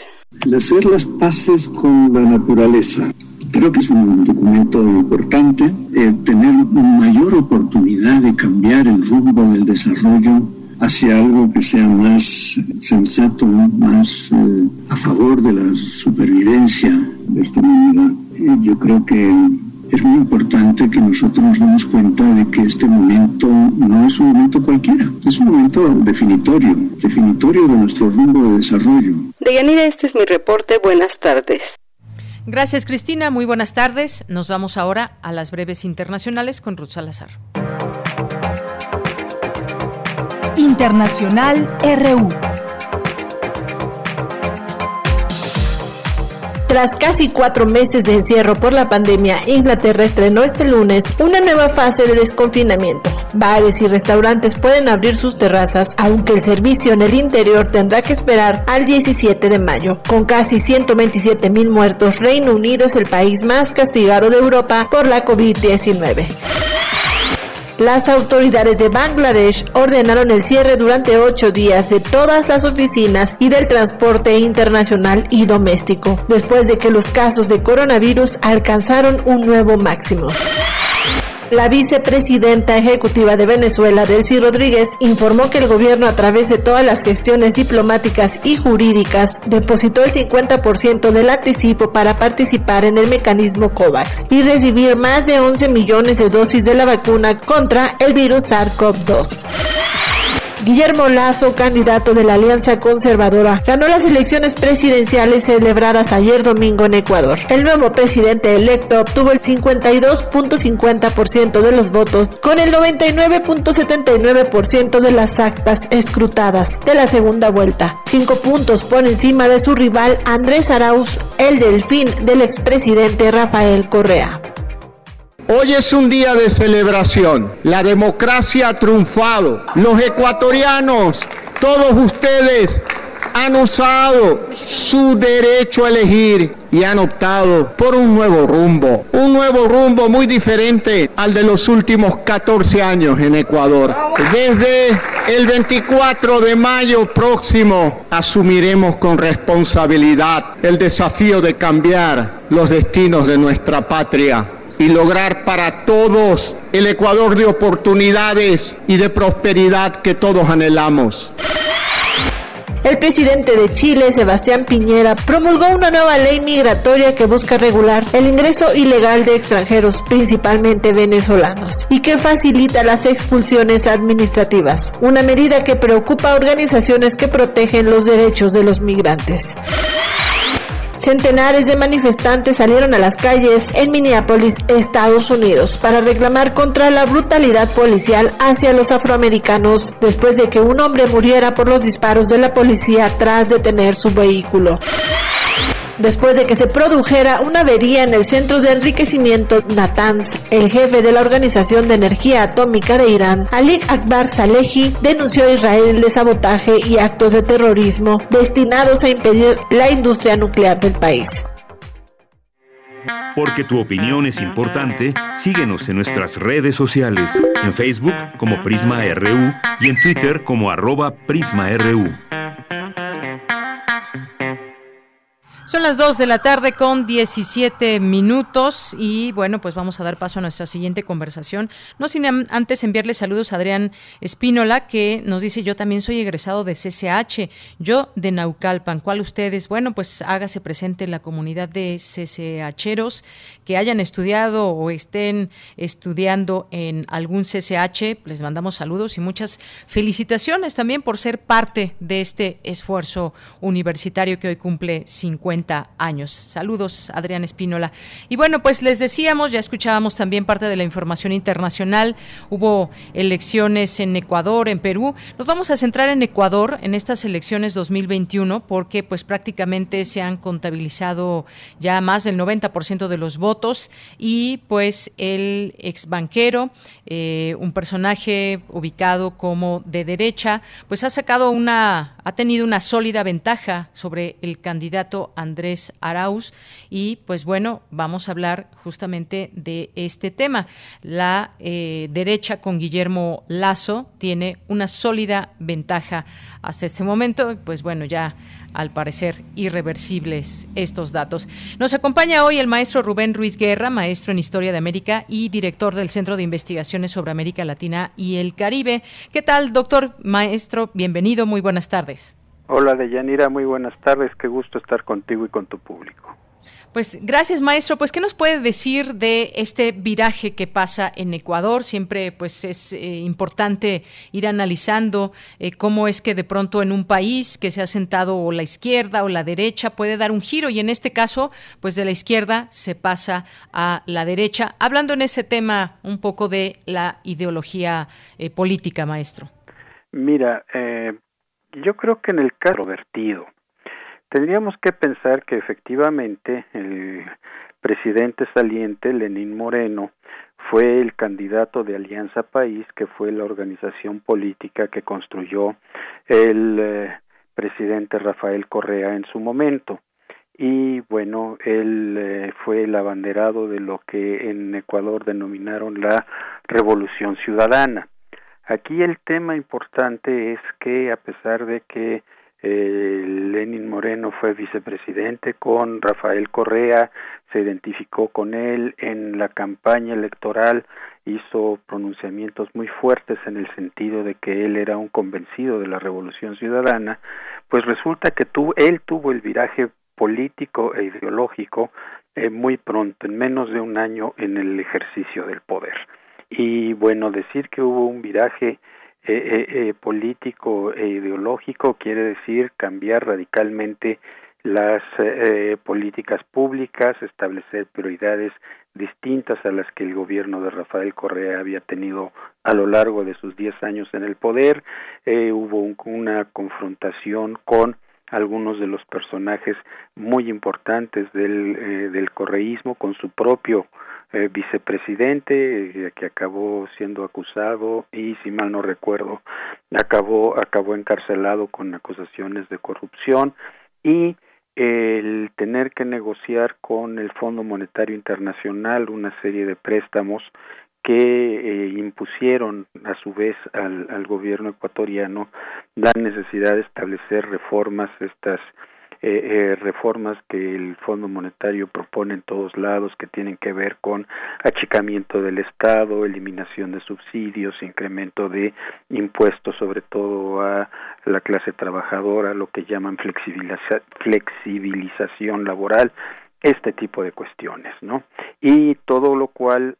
El hacer las paces con la naturaleza Creo que es un documento importante, eh, tener mayor oportunidad de cambiar el rumbo del desarrollo hacia algo que sea más sensato, más eh, a favor de la supervivencia de esta humanidad. yo creo que es muy importante que nosotros nos demos cuenta de que este momento no es un momento cualquiera, es un momento definitorio, definitorio de nuestro rumbo de desarrollo. Deyanira, este es mi reporte. Buenas tardes. Gracias, Cristina. Muy buenas tardes. Nos vamos ahora a las breves internacionales con Ruth Salazar. Internacional RU. Tras casi cuatro meses de encierro por la pandemia, Inglaterra estrenó este lunes una nueva fase de desconfinamiento. Bares y restaurantes pueden abrir sus terrazas, aunque el servicio en el interior tendrá que esperar al 17 de mayo. Con casi 127 mil muertos, Reino Unido es el país más castigado de Europa por la COVID-19. Las autoridades de Bangladesh ordenaron el cierre durante ocho días de todas las oficinas y del transporte internacional y doméstico, después de que los casos de coronavirus alcanzaron un nuevo máximo. La vicepresidenta ejecutiva de Venezuela, Delcy Rodríguez, informó que el gobierno a través de todas las gestiones diplomáticas y jurídicas depositó el 50% del anticipo para participar en el mecanismo COVAX y recibir más de 11 millones de dosis de la vacuna contra el virus SARS-CoV-2. Guillermo Lazo, candidato de la Alianza Conservadora, ganó las elecciones presidenciales celebradas ayer domingo en Ecuador. El nuevo presidente electo obtuvo el 52.50% de los votos, con el 99.79% de las actas escrutadas de la segunda vuelta. Cinco puntos por encima de su rival Andrés Arauz, el delfín del expresidente Rafael Correa. Hoy es un día de celebración. La democracia ha triunfado. Los ecuatorianos, todos ustedes, han usado su derecho a elegir y han optado por un nuevo rumbo, un nuevo rumbo muy diferente al de los últimos 14 años en Ecuador. Desde el 24 de mayo próximo asumiremos con responsabilidad el desafío de cambiar los destinos de nuestra patria y lograr para todos el Ecuador de oportunidades y de prosperidad que todos anhelamos. El presidente de Chile, Sebastián Piñera, promulgó una nueva ley migratoria que busca regular el ingreso ilegal de extranjeros, principalmente venezolanos, y que facilita las expulsiones administrativas, una medida que preocupa a organizaciones que protegen los derechos de los migrantes. Centenares de manifestantes salieron a las calles en Minneapolis, Estados Unidos, para reclamar contra la brutalidad policial hacia los afroamericanos después de que un hombre muriera por los disparos de la policía tras detener su vehículo después de que se produjera una avería en el centro de enriquecimiento Natanz. El jefe de la Organización de Energía Atómica de Irán, Ali Akbar Salehi, denunció a Israel de sabotaje y actos de terrorismo destinados a impedir la industria nuclear del país. Porque tu opinión es importante, síguenos en nuestras redes sociales, en Facebook como Prisma RU y en Twitter como arroba PrismaRU. Son las 2 de la tarde con 17 minutos y bueno, pues vamos a dar paso a nuestra siguiente conversación. No sin antes enviarle saludos a Adrián Espínola que nos dice yo también soy egresado de CCH, yo de Naucalpan. ¿Cuál ustedes? Bueno, pues hágase presente en la comunidad de CCHeros que hayan estudiado o estén estudiando en algún CCH. Les mandamos saludos y muchas felicitaciones también por ser parte de este esfuerzo universitario que hoy cumple 50 años. Saludos, Adrián Espínola. Y bueno, pues les decíamos, ya escuchábamos también parte de la información internacional. Hubo elecciones en Ecuador, en Perú. Nos vamos a centrar en Ecuador en estas elecciones 2021 porque pues prácticamente se han contabilizado ya más del 90% de los votos y pues el ex banquero, eh, un personaje ubicado como de derecha, pues ha sacado una, ha tenido una sólida ventaja sobre el candidato Andrés Arauz y pues bueno, vamos a hablar justamente de este tema. La eh, derecha con Guillermo Lazo tiene una sólida ventaja hasta este momento, pues bueno, ya al parecer irreversibles estos datos. Nos acompaña hoy el maestro Rubén Ruiz Guerra, maestro en Historia de América y director del Centro de Investigaciones sobre América Latina y el Caribe. ¿Qué tal, doctor maestro? Bienvenido, muy buenas tardes. Hola, Deyanira, muy buenas tardes. Qué gusto estar contigo y con tu público. Pues gracias, maestro. Pues, ¿qué nos puede decir de este viraje que pasa en Ecuador? Siempre, pues, es eh, importante ir analizando eh, cómo es que de pronto en un país que se ha sentado o la izquierda o la derecha puede dar un giro y en este caso, pues, de la izquierda se pasa a la derecha. Hablando en ese tema un poco de la ideología eh, política, maestro. Mira, yo creo que en el caso vertido, tendríamos que pensar que efectivamente el presidente saliente, Lenín Moreno, fue el candidato de Alianza País, que fue la organización política que construyó el eh, presidente Rafael Correa en su momento. Y bueno, él eh, fue el abanderado de lo que en Ecuador denominaron la Revolución Ciudadana. Aquí el tema importante es que a pesar de que eh, Lenin Moreno fue vicepresidente con Rafael Correa, se identificó con él en la campaña electoral, hizo pronunciamientos muy fuertes en el sentido de que él era un convencido de la revolución ciudadana, pues resulta que él tuvo el viraje político e ideológico eh, muy pronto, en menos de un año en el ejercicio del poder. Y bueno, decir que hubo un viraje eh, eh, eh, político e ideológico quiere decir cambiar radicalmente las políticas públicas, establecer prioridades distintas a las que el gobierno de Rafael Correa había tenido a lo largo de sus diez años en el poder. hubo una confrontación con algunos de los personajes muy importantes del, del correísmo con su propio eh, vicepresidente eh, que acabó siendo acusado y si mal no recuerdo acabó acabó encarcelado con acusaciones de corrupción. Y el tener que negociar con el Fondo Monetario Internacional una serie de préstamos que eh, impusieron a su vez al, al gobierno ecuatoriano la necesidad de establecer reformas estas eh, eh, reformas que el Fondo Monetario propone en todos lados que tienen que ver con achicamiento del Estado, eliminación de subsidios, incremento de impuestos, sobre todo a la clase trabajadora, lo que llaman flexibilización laboral, este tipo de cuestiones, ¿no? Y todo lo cual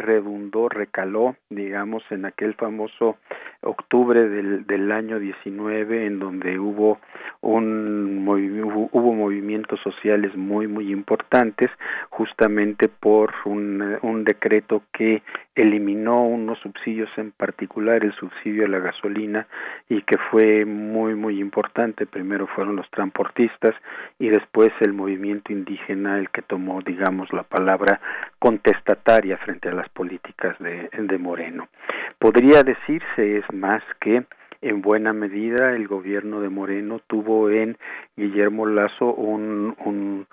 redundó, recaló, digamos, en aquel famoso octubre del, del año 19, en donde hubo un hubo, movimientos sociales muy muy importantes, justamente por un, un decreto que eliminó unos subsidios en particular, el subsidio a la gasolina, y que fue muy muy importante. Primero fueron los transportistas y después el movimiento indígena el que tomó, digamos, la palabra contestataria frente a las políticas de, de Moreno. Podría decirse, es más, que en buena medida el gobierno de Moreno tuvo en Guillermo Lazo un, un,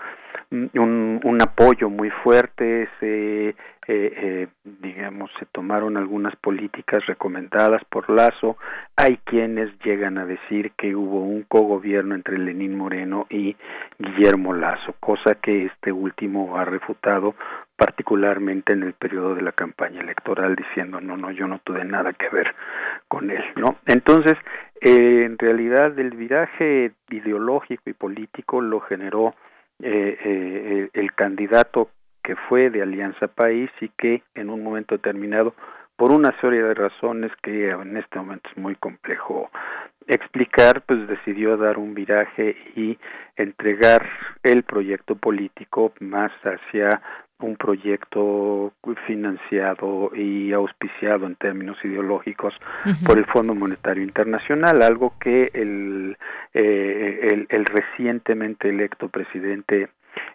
un, un apoyo muy fuerte, se eh, eh, digamos, se tomaron algunas políticas recomendadas por Lazo. Hay quienes llegan a decir que hubo un cogobierno entre Lenín Moreno y Guillermo Lazo, cosa que este último ha refutado particularmente en el periodo de la campaña electoral diciendo no no yo no tuve nada que ver con él no entonces eh, en realidad el viraje ideológico y político lo generó eh, eh, el candidato que fue de Alianza País y que en un momento determinado, por una serie de razones que en este momento es muy complejo explicar, pues decidió dar un viraje y entregar el proyecto político más hacia un proyecto financiado y auspiciado en términos ideológicos por el Fondo Monetario Internacional, algo que el, eh, el, el recientemente electo presidente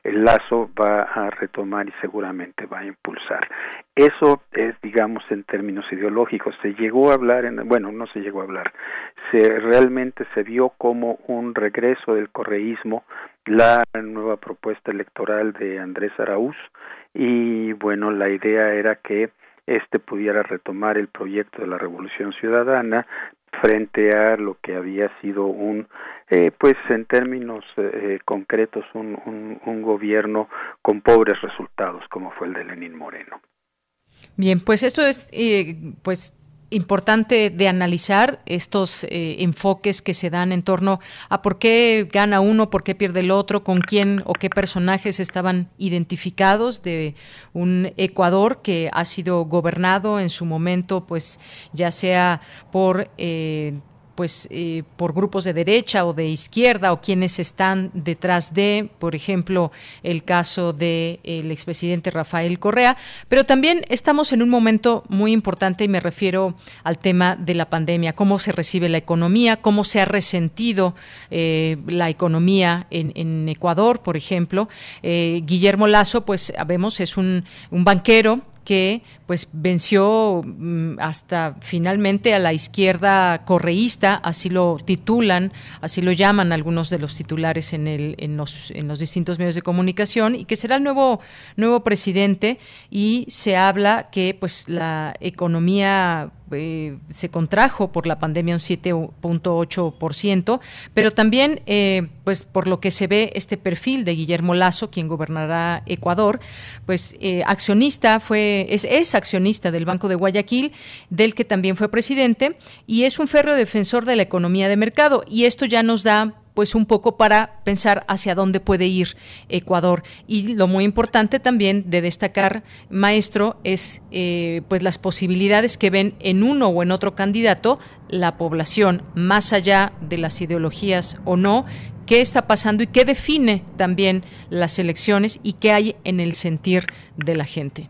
el lazo va a retomar y seguramente va a impulsar. Eso es, digamos, en términos ideológicos. Se llegó a hablar, en, bueno, no se llegó a hablar, se realmente se vio como un regreso del correísmo la nueva propuesta electoral de Andrés Araúz y bueno, la idea era que este pudiera retomar el proyecto de la Revolución Ciudadana, frente a lo que había sido un, eh, pues en términos eh, concretos, un, un, un gobierno con pobres resultados, como fue el de Lenín Moreno. Bien, pues esto es, eh, pues importante de analizar estos eh, enfoques que se dan en torno a por qué gana uno, por qué pierde el otro, con quién o qué personajes estaban identificados de un Ecuador que ha sido gobernado en su momento, pues ya sea por eh, pues eh, por grupos de derecha o de izquierda o quienes están detrás de, por ejemplo, el caso del el expresidente Rafael Correa, pero también estamos en un momento muy importante y me refiero al tema de la pandemia, cómo se recibe la economía, cómo se ha resentido eh, la economía en, Ecuador, por ejemplo. Eh, Guillermo Lazo, pues vemos, es un, un banquero que pues venció mm, hasta finalmente a la izquierda correísta, así lo titulan, así lo llaman algunos de los titulares en, el, en, los, en los distintos medios de comunicación, y que será el nuevo, nuevo presidente, y se habla que pues la economía eh, se contrajo por la pandemia un 7.8%, pero también, eh, pues por lo que se ve este perfil de Guillermo Lazo, quien gobernará Ecuador, pues eh, accionista fue, es, es accionista del Banco de Guayaquil, del que también fue presidente, y es un férreo defensor de la economía de mercado. Y esto ya nos da pues un poco para pensar hacia dónde puede ir Ecuador. Y lo muy importante también de destacar, maestro, es eh, pues las posibilidades que ven en uno o en otro candidato la población, más allá de las ideologías o no, qué está pasando y qué define también las elecciones y qué hay en el sentir de la gente.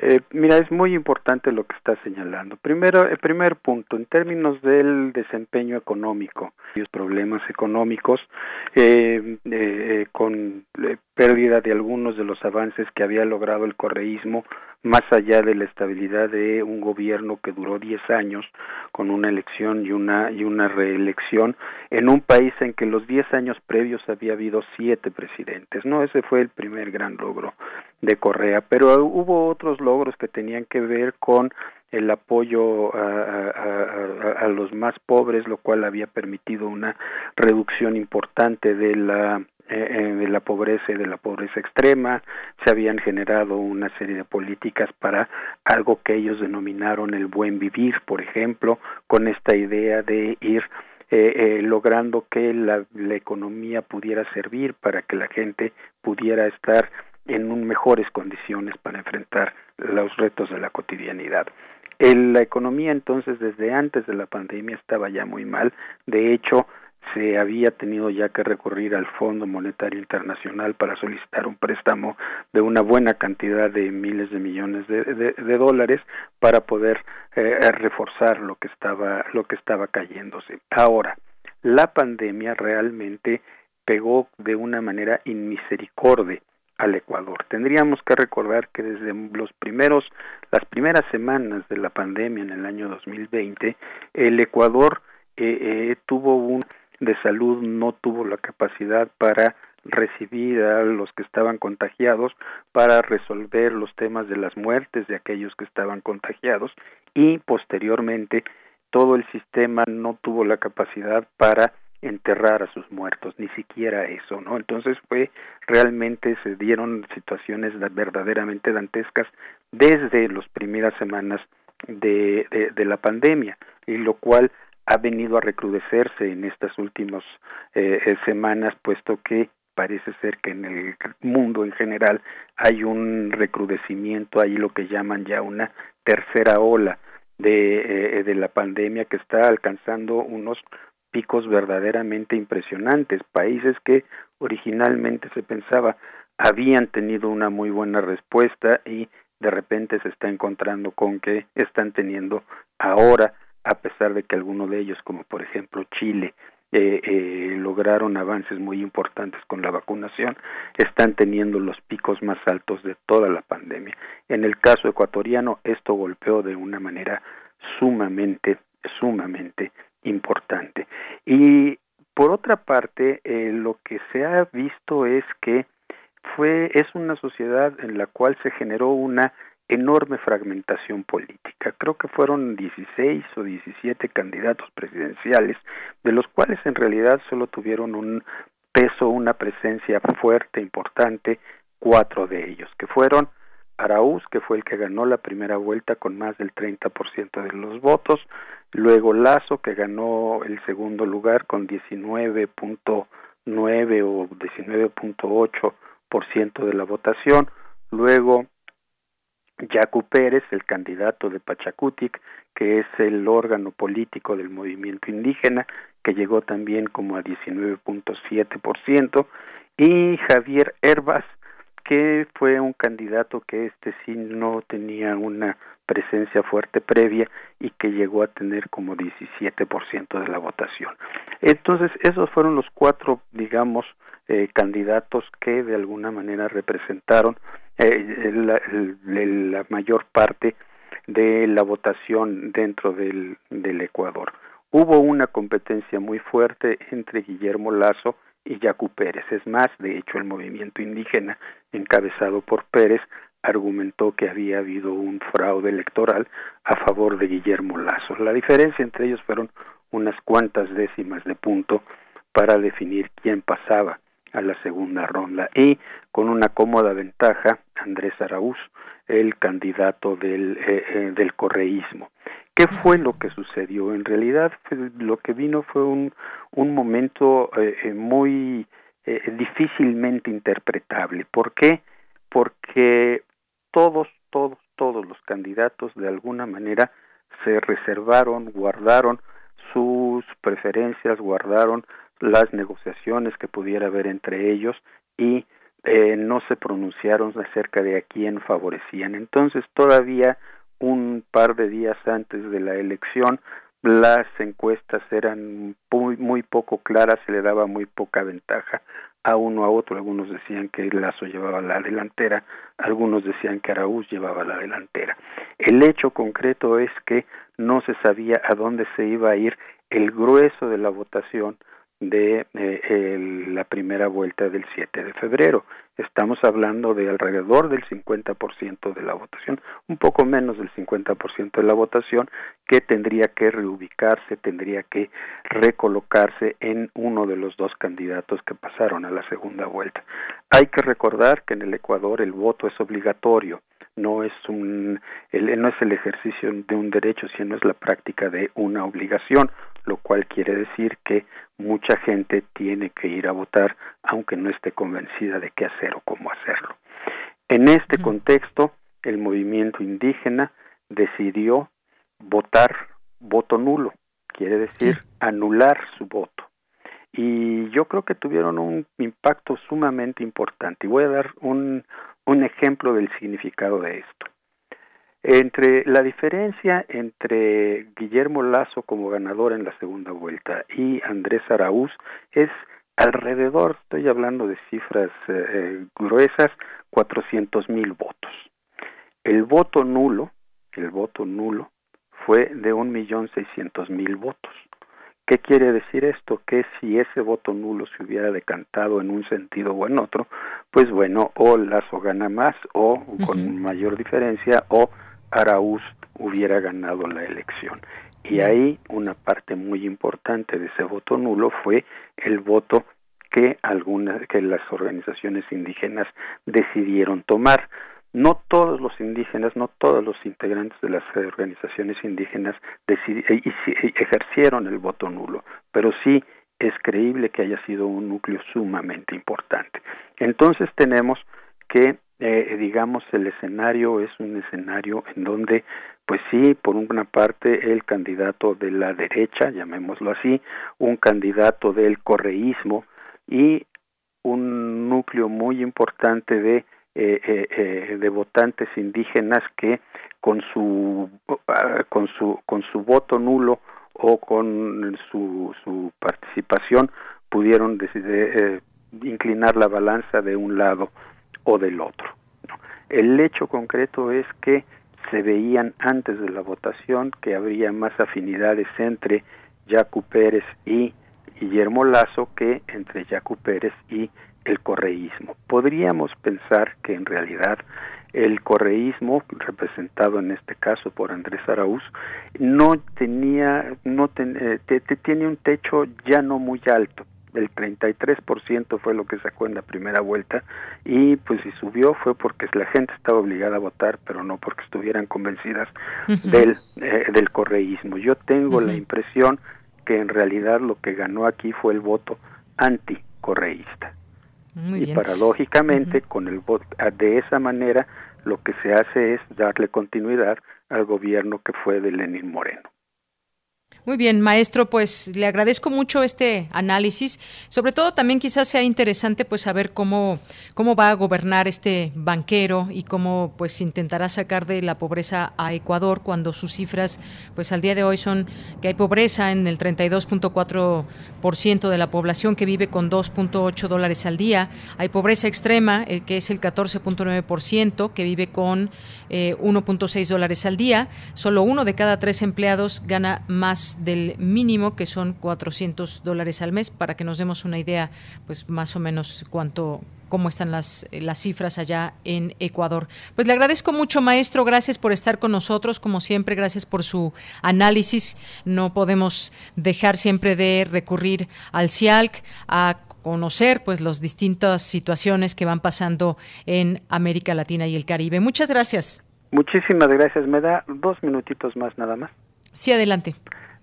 Eh, mira, es muy importante lo que está señalando. Primero, el primer punto, en términos del desempeño económico, los problemas económicos, eh, eh, con pérdida de algunos de los avances que había logrado el correísmo, más allá de la estabilidad de un gobierno que duró 10 años con una elección y una y una reelección en un país en que los 10 años previos había habido siete presidentes. No, ese fue el primer gran logro de Correa, pero hubo otros logros que tenían que ver con el apoyo a, a, a, los más pobres, lo cual había permitido una reducción importante de la eh, de la pobreza y de la pobreza extrema, se habían generado una serie de políticas para algo que ellos denominaron el buen vivir, por ejemplo, con esta idea de ir eh, eh, logrando que la, economía pudiera servir para que la gente pudiera estar en mejores condiciones para enfrentar los retos de la cotidianidad. El, la economía entonces desde antes de la pandemia estaba ya muy mal. De hecho, se había tenido ya que recurrir al Fondo Monetario Internacional para solicitar un préstamo de una buena cantidad de miles de millones de, de, dólares para poder eh, reforzar lo que estaba lo que estaba cayéndose. Ahora, la pandemia realmente pegó de una manera inmisericordia al Ecuador. Tendríamos que recordar que desde los primeros las primeras semanas de la pandemia en el año 2020 el Ecuador eh, eh, tuvo un de salud no tuvo la capacidad para recibir a los que estaban contagiados para resolver los temas de las muertes de aquellos que estaban contagiados y posteriormente todo el sistema no tuvo la capacidad para enterrar a sus muertos, ni siquiera eso, ¿no? Entonces fue realmente se dieron situaciones verdaderamente dantescas desde las primeras semanas de, de, la pandemia, y lo cual ha venido a recrudecerse en estas últimas eh, eh, semanas, puesto que parece ser que en el mundo en general hay un recrudecimiento, hay lo que llaman ya una tercera ola de, eh, de la pandemia que está alcanzando unos picos verdaderamente impresionantes, países que originalmente se pensaba habían tenido una muy buena respuesta y de repente se está encontrando con que están teniendo ahora, a pesar de que algunos de ellos, como por ejemplo Chile, eh, eh, lograron avances muy importantes con la vacunación, están teniendo los picos más altos de toda la pandemia. En el caso ecuatoriano, esto golpeó de una manera sumamente, sumamente importante. Y por otra parte, eh, lo que se ha visto es que fue es una sociedad en la cual se generó una enorme fragmentación política. Creo que fueron 16 o 17 candidatos presidenciales, de los cuales en realidad solo tuvieron un peso, una presencia fuerte, importante, cuatro de ellos, que fueron Araúz, que fue el que ganó la primera vuelta con más del 30% de los votos, luego Lazo, que ganó el segundo lugar con 19.9 o 19.8% de la votación, luego Yacu Pérez, el candidato de Pachacutic, que es el órgano político del movimiento indígena, que llegó también como a 19.7%, y Javier Herbas, que fue un candidato que este sí no tenía una presencia fuerte previa y que llegó a tener como 17% de la votación. Entonces, esos fueron los cuatro, digamos, eh, candidatos que de alguna manera representaron eh, la, mayor parte de la votación dentro del, del Ecuador. Hubo una competencia muy fuerte entre Guillermo Lazo y Yacu Pérez. Es más, de hecho, el movimiento indígena, encabezado por Pérez, argumentó que había habido un fraude electoral a favor de Guillermo Lazo. La diferencia entre ellos fueron unas cuantas décimas de punto para definir quién pasaba a la segunda ronda y con una cómoda ventaja Andrés Araúz, el candidato del, eh, eh, del correísmo. ¿Qué fue lo que sucedió? En realidad lo que vino fue un, un momento eh, eh muy eh, difícilmente interpretable. ¿Por qué? Porque todos, todos, todos los candidatos de alguna manera se reservaron, guardaron sus preferencias, guardaron las negociaciones que pudiera haber entre ellos y eh, no se pronunciaron acerca de a quién favorecían. Entonces todavía un par de días antes de la elección las encuestas eran muy, muy poco claras, se le daba muy poca ventaja a uno a otro. Algunos decían que Lazo llevaba la delantera, algunos decían que Araúz llevaba la delantera. El hecho concreto es que no se sabía a dónde se iba a ir el grueso de la votación de eh, la primera vuelta del 7 de febrero. Estamos hablando de alrededor del 50% de la votación, un poco menos del 50% de la votación que tendría que reubicarse, tendría que recolocarse en uno de los dos candidatos que pasaron a la segunda vuelta. Hay que recordar que en el Ecuador el voto es obligatorio no es un el, no es el ejercicio de un derecho sino es la práctica de una obligación lo cual quiere decir que mucha gente tiene que ir a votar aunque no esté convencida de qué hacer o cómo hacerlo. En este contexto el movimiento indígena decidió votar voto nulo quiere decir anular su voto y yo creo que tuvieron un impacto sumamente importante y voy a dar un ejemplo del significado de esto. Entre la diferencia entre Guillermo Lazo como ganador en la segunda vuelta y Andrés Araúz es alrededor, estoy hablando de cifras eh, eh, gruesas, 400 mil votos. El voto nulo, el voto nulo fue de un millón seiscientos mil votos. ¿Qué quiere decir esto? Que si ese voto nulo se hubiera decantado en un sentido o en otro, pues bueno, o Lazo gana más o con mayor diferencia o Araúz hubiera ganado la elección. Y ahí una parte muy importante de ese voto nulo fue el voto que algunas que las organizaciones indígenas decidieron tomar. No todos los indígenas, no todos los integrantes de las organizaciones indígenas ejercieron el voto nulo, pero sí es creíble que haya sido un núcleo sumamente importante. Entonces tenemos que, eh, digamos, el escenario es un escenario en donde, pues sí, por una parte el candidato de la derecha, llamémoslo así, un candidato del correísmo y un núcleo muy importante de eh, eh, eh, de votantes indígenas que con su con su con su voto nulo o con su, su participación pudieron decidir, inclinar la balanza de un lado o del otro. El hecho concreto es que se veían antes de la votación que habría más afinidades entre Jacu Pérez y Guillermo Lazo que entre Jacu Pérez y el correísmo. Podríamos pensar que en realidad el correísmo, representado en este caso por Andrés Araúz, no tenía, no eh, tiene un techo ya no muy alto. El 33% fue lo que sacó en la primera vuelta y pues si subió fue porque la gente estaba obligada a votar, pero no porque estuvieran convencidas del, eh, del correísmo. Yo tengo la impresión que en realidad lo que ganó aquí fue el voto anticorreísta y paradójicamente, con el voto, de esa manera, lo que se hace es darle continuidad al gobierno que fue de Lenín Moreno. Muy bien, maestro, pues le agradezco mucho este análisis. Sobre todo también quizás sea interesante pues saber cómo, cómo va a gobernar este banquero y cómo pues intentará sacar de la pobreza a Ecuador cuando sus cifras pues al día de hoy son que hay pobreza en el 32.4% de la población que vive con 2.8 dólares al día. Hay pobreza extrema, eh, que es el 14.9%, que vive con 1.6 eh, dólares al día. Solo uno de cada tres empleados gana más del mínimo, que son 400 dólares al mes, para que nos demos una idea, pues más o menos cuánto cómo están las, las cifras allá en Ecuador. Pues le agradezco mucho, maestro, gracias por estar con nosotros, como siempre, gracias por su análisis. No podemos dejar siempre de recurrir al CIALC a conocer pues las distintas situaciones que van pasando en América Latina y el Caribe. Muchas gracias. Muchísimas gracias. Me da dos minutitos más nada más. Sí, adelante.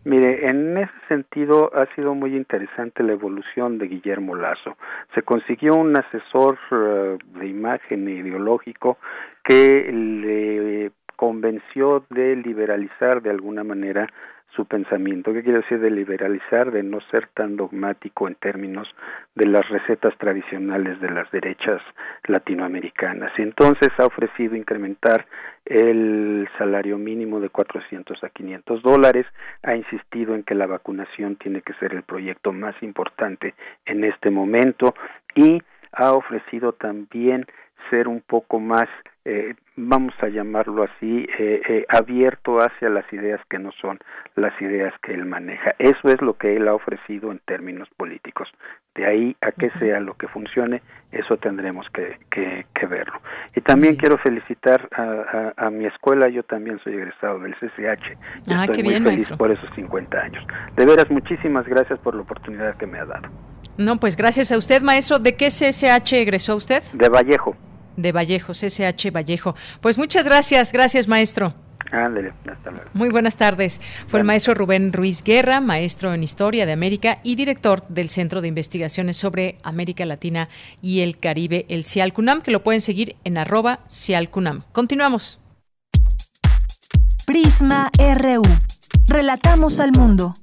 Mire, en ese sentido ha sido muy interesante la evolución de Guillermo Lazo. Se consiguió un asesor eh, de imagen ideológico que le convenció de liberalizar de alguna manera su pensamiento. ¿Qué quiere decir de liberalizar, de no ser tan dogmático en términos de las recetas tradicionales de las derechas latinoamericanas? Entonces ha ofrecido incrementar el salario mínimo de 400 a 500 dólares, ha insistido en que la vacunación tiene que ser el proyecto más importante en este momento y ha ofrecido también ser un poco más eh, vamos a llamarlo así, eh, eh, abierto hacia las ideas que no son las ideas que él maneja. Eso es lo que él ha ofrecido en términos políticos. De ahí a que sea lo que funcione, eso tendremos que, que, verlo. Y también quiero felicitar a, a, mi escuela, yo también soy egresado del CCH. Ah, estoy muy feliz por esos 50 años. De veras, muchísimas gracias por la oportunidad que me ha dado. No, pues gracias a usted, maestro. ¿De qué CCH egresó usted? De Vallejo de Vallejo, CCH Vallejo. Pues muchas gracias, gracias maestro. Ándale, hasta luego. Muy buenas tardes. Fue el maestro Rubén Ruiz Guerra, maestro en Historia de América y director del Centro de Investigaciones sobre América Latina y el Caribe, el CIALCUNAM, que lo pueden seguir en arroba CIALCUNAM. Continuamos. Prisma RU. Relatamos al mundo.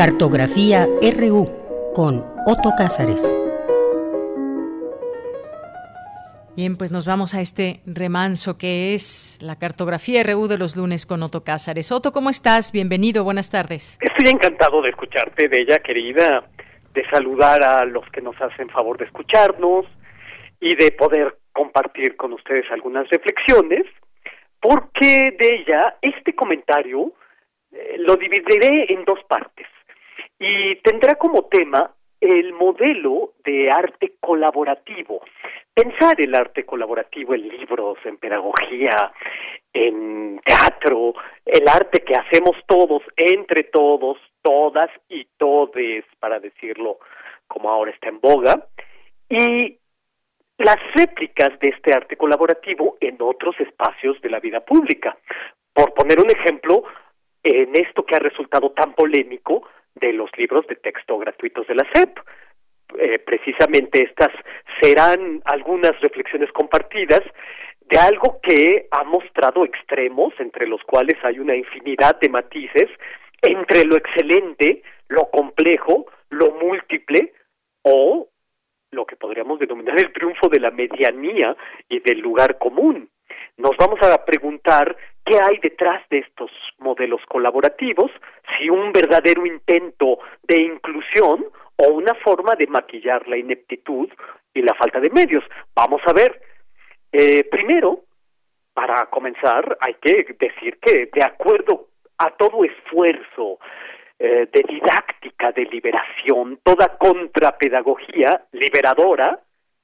Cartografía RU con Otto Cázares. Bien, pues nos vamos a este remanso que es la cartografía RU de los lunes con Otto Cázares. Otto, ¿cómo estás? Bienvenido, buenas tardes. Estoy encantado de escucharte, Bella, querida, de saludar a los que nos hacen favor de escucharnos y de poder compartir con ustedes algunas reflexiones, porque de ella este comentario eh, lo dividiré en dos partes y tendrá como tema el modelo de arte colaborativo. Pensar el arte colaborativo en libros, en pedagogía, en teatro, el arte que hacemos todos, entre todos, todas y todes, para decirlo como ahora está en boga, y las réplicas de este arte colaborativo en otros espacios de la vida pública. Por poner un ejemplo, en esto que ha resultado tan polémico de los libros de texto gratuitos de la SEP. Eh, precisamente estas serán algunas reflexiones compartidas de algo que ha mostrado extremos entre los cuales hay una infinidad de matices entre lo excelente, lo complejo, lo múltiple o lo que podríamos denominar el triunfo de la medianía y del lugar común. Nos vamos a preguntar qué hay detrás de estos modelos colaborativos, si un verdadero intento de inclusión o una forma de maquillar la ineptitud y la falta de medios. Vamos a ver. Eh, primero, para comenzar, hay que decir que de acuerdo a todo esfuerzo eh, de didáctica, de liberación, toda contrapedagogía liberadora,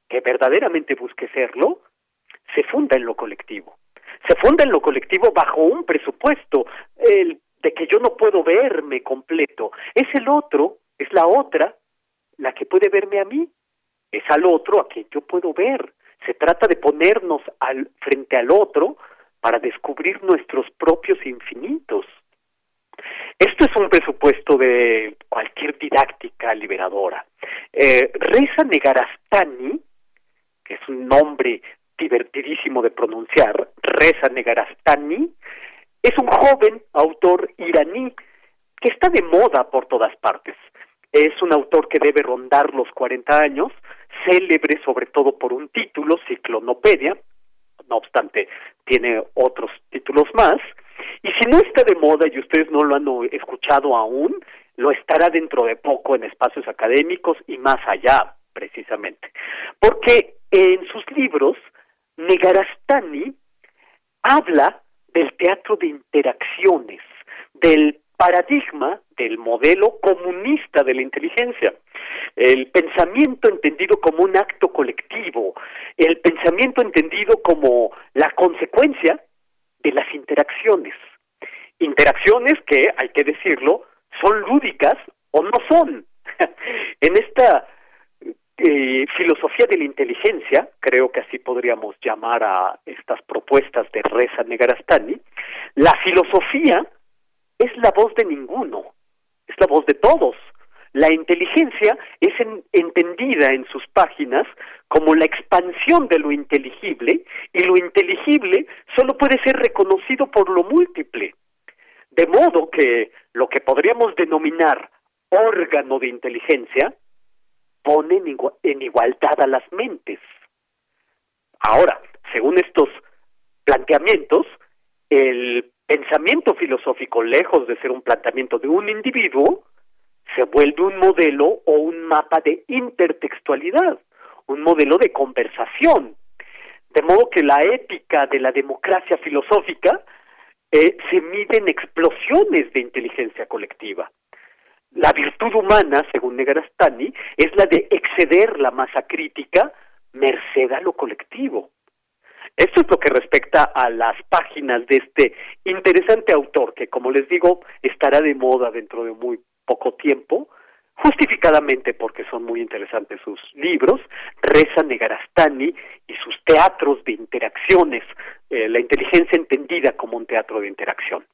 que verdaderamente busque serlo, se funda en lo colectivo. Se funda en lo colectivo bajo un presupuesto, el de que yo no puedo verme completo. Es el otro, es la otra, la que puede verme a mí. Es al otro a quien yo puedo ver. Se trata de ponernos al, frente al otro para descubrir nuestros propios infinitos. Esto es un presupuesto de cualquier didáctica liberadora. Eh, Reza Negarastani, que es un nombre divertidísimo de pronunciar, Reza Negarastani, es un joven autor iraní que está de moda por todas partes. Es un autor que debe rondar los 40 años, célebre sobre todo por un título, Ciclonopedia, no obstante tiene otros títulos más, y si no está de moda y ustedes no lo han escuchado aún, lo estará dentro de poco en espacios académicos y más allá, precisamente. Porque en sus libros Negarastani habla del teatro de interacciones, del paradigma del modelo comunista de la inteligencia, el pensamiento entendido como un acto colectivo, el pensamiento entendido como la consecuencia de las interacciones. Interacciones que, hay que decirlo, son lúdicas o no son. en esta eh, filosofía de la inteligencia, creo que así podríamos llamar a estas propuestas de Reza Negarastani, la filosofía es la voz de ninguno, es la voz de todos. La inteligencia es entendida en sus páginas como la expansión de lo inteligible y lo inteligible solo puede ser reconocido por lo múltiple. De modo que lo que podríamos denominar órgano de inteligencia pone en, igualdad a las mentes. Ahora, según estos planteamientos, el pensamiento filosófico, lejos de ser un planteamiento de un individuo, se vuelve un modelo o un mapa de intertextualidad, un modelo de conversación. De modo que la ética de la democracia filosófica eh, se mide en explosiones de inteligencia colectiva. La virtud humana, según Negarastani, es la de exceder la masa crítica merced a lo colectivo. Esto es lo que respecta a las páginas de este interesante autor que, como les digo, estará de moda dentro de muy poco tiempo, justificadamente porque son muy interesantes sus libros, Reza Negarastani y sus teatros de interacciones, eh, la inteligencia entendida como un teatro de interacción.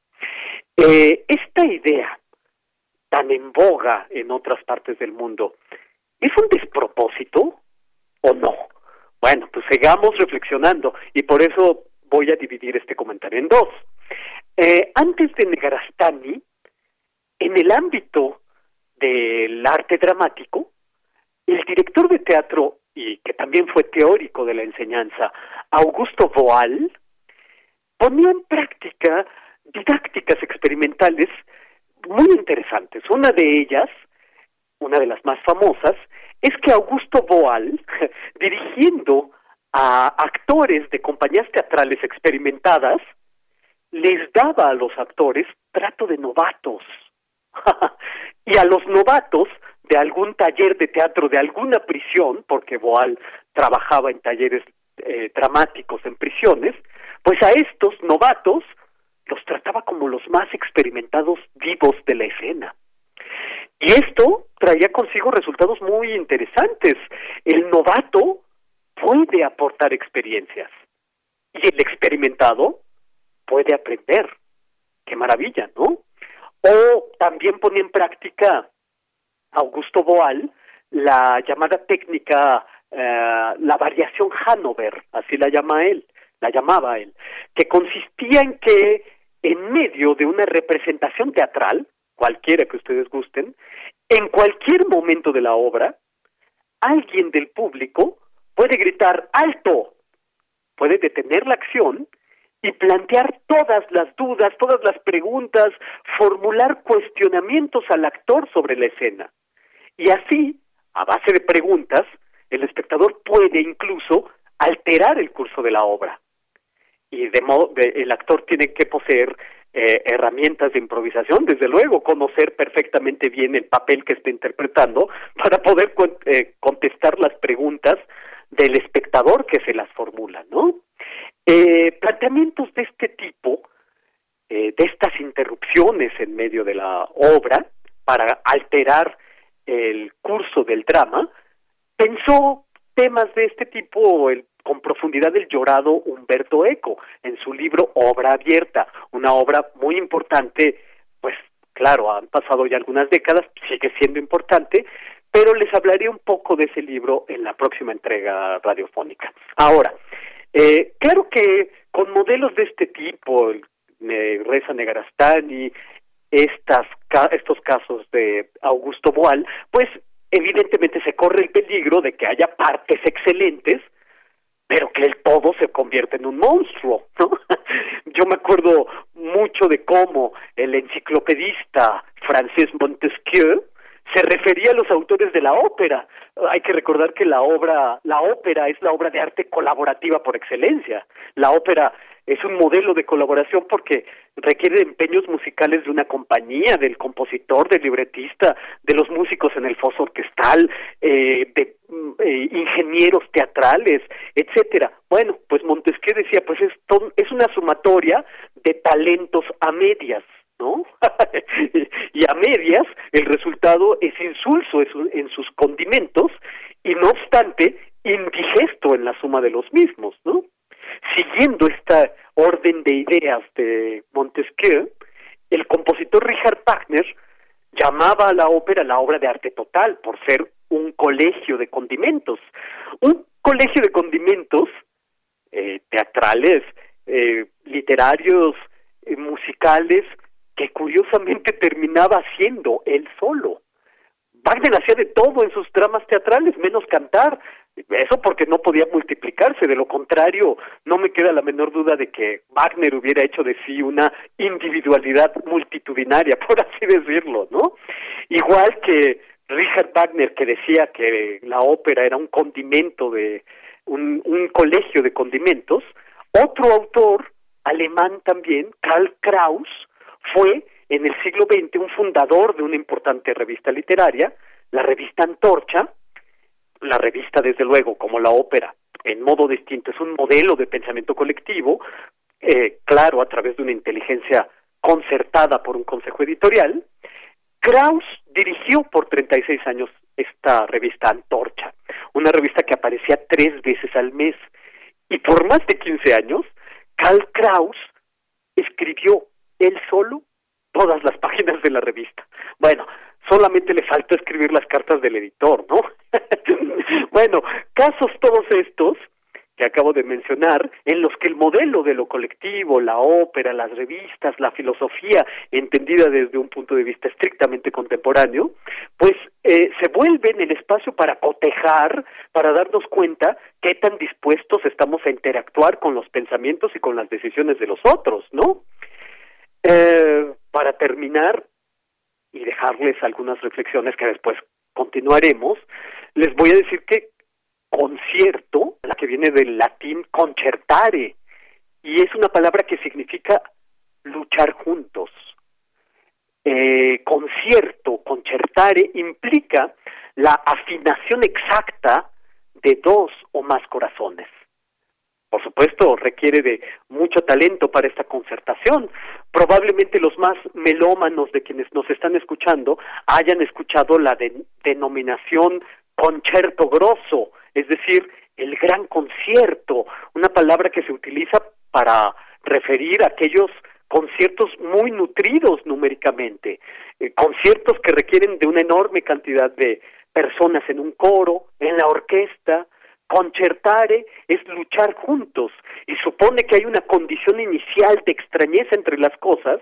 Eh, esta idea tan en boga en otras partes del mundo, ¿es un despropósito o no? Bueno, pues sigamos reflexionando y por eso voy a dividir este comentario en dos. Eh, antes de Negarastani, en el ámbito del arte dramático, el director de teatro y que también fue teórico de la enseñanza, Augusto Boal, ponía en práctica didácticas experimentales muy interesantes. Una de ellas, una de las más famosas, es que Augusto Boal, dirigiendo a actores de compañías teatrales experimentadas, les daba a los actores trato de novatos. y a los novatos de algún taller de teatro de alguna prisión, porque Boal trabajaba en talleres eh, dramáticos en prisiones, pues a estos novatos los trataba como los más experimentados vivos de la escena. Y esto traía consigo resultados muy interesantes. El novato puede aportar experiencias y el experimentado puede aprender. Qué maravilla, ¿no? O también ponía en práctica Augusto Boal la llamada técnica, eh, la variación Hanover, así la llama él, la llamaba él, que consistía en que en medio de una representación teatral, cualquiera que ustedes gusten, en cualquier momento de la obra, alguien del público puede gritar alto, puede detener la acción y plantear todas las dudas, todas las preguntas, formular cuestionamientos al actor sobre la escena. Y así, a base de preguntas, el espectador puede incluso alterar el curso de la obra. Y de modo, el actor tiene que poseer eh, herramientas de improvisación, desde luego, conocer perfectamente bien el papel que está interpretando para poder eh, contestar las preguntas del espectador que se las formula, ¿no? Eh, planteamientos de este tipo, eh, de estas interrupciones en medio de la obra para alterar el curso del drama, pensó temas de este tipo el, con profundidad el llorado Humberto Eco en su libro Obra Abierta, una obra muy importante, pues claro, han pasado ya algunas décadas, sigue siendo importante, pero les hablaré un poco de ese libro en la próxima entrega radiofónica. Ahora, eh, claro que con modelos de este tipo, eh, Reza Negarastani, estas, estos casos de Augusto Boal, pues evidentemente se corre el peligro de que haya partes excelentes, pero que el todo se convierte en un monstruo, ¿no? Yo me acuerdo mucho de cómo el enciclopedista Francis Montesquieu se refería a los autores de la ópera. Hay que recordar que la obra, la ópera es la obra de arte colaborativa por excelencia. La ópera es un modelo de colaboración porque requiere empeños musicales de una compañía, del compositor, del libretista, de los músicos en el foso orquestal, eh, de eh, ingenieros teatrales, etcétera. Bueno, pues Montesquieu decía, pues es, es una sumatoria de talentos a medias. ¿No? y a medias el resultado es insulso en sus condimentos y no obstante indigesto en la suma de los mismos, ¿no? Siguiendo esta orden de ideas de Montesquieu, el compositor Richard Wagner llamaba a la ópera la obra de arte total por ser un colegio de condimentos. Un colegio de condimentos eh, teatrales, eh, literarios, eh, musicales, que curiosamente terminaba siendo él solo. Wagner hacía de todo en sus dramas teatrales, menos cantar. Eso porque no podía multiplicarse, de lo contrario, no me queda la menor duda de que Wagner hubiera hecho de sí una individualidad multitudinaria, por así decirlo, ¿no? Igual que Richard Wagner, que decía que la ópera era un condimento de un, un colegio de condimentos, otro autor alemán también, Karl Kraus, fue en el siglo XX un fundador de una importante revista literaria, la revista Antorcha, la revista desde luego como la ópera en modo distinto es un modelo de pensamiento colectivo, eh, claro, a través de una inteligencia concertada por un consejo editorial, Kraus dirigió por 36 años esta revista Antorcha, una revista que aparecía tres veces al mes. Y por más de 15 años, Karl Kraus escribió él solo todas las páginas de la revista. Bueno, solamente le falta escribir las cartas del editor, ¿no? bueno, casos todos estos que acabo de mencionar, en los que el modelo de lo colectivo, la ópera, las revistas, la filosofía, entendida desde un punto de vista estrictamente contemporáneo, pues eh, se vuelve en el espacio para cotejar, para darnos cuenta qué tan dispuestos estamos a interactuar con los pensamientos y con las decisiones de los otros, ¿no? Eh, para terminar y dejarles algunas reflexiones que después continuaremos, les voy a decir que concierto, la que viene del latín concertare, y es una palabra que significa luchar juntos. Eh, concierto, concertare, implica la afinación exacta de dos o más corazones. Por supuesto, requiere de mucho talento para esta concertación. Probablemente los más melómanos de quienes nos están escuchando hayan escuchado la denominación concierto grosso, es decir, el gran concierto, una palabra que se utiliza para referir a aquellos conciertos muy nutridos numéricamente, eh, conciertos que requieren de una enorme cantidad de personas en un coro, en la orquesta. Concertare es luchar juntos. Y supone que hay una condición inicial de extrañeza entre las cosas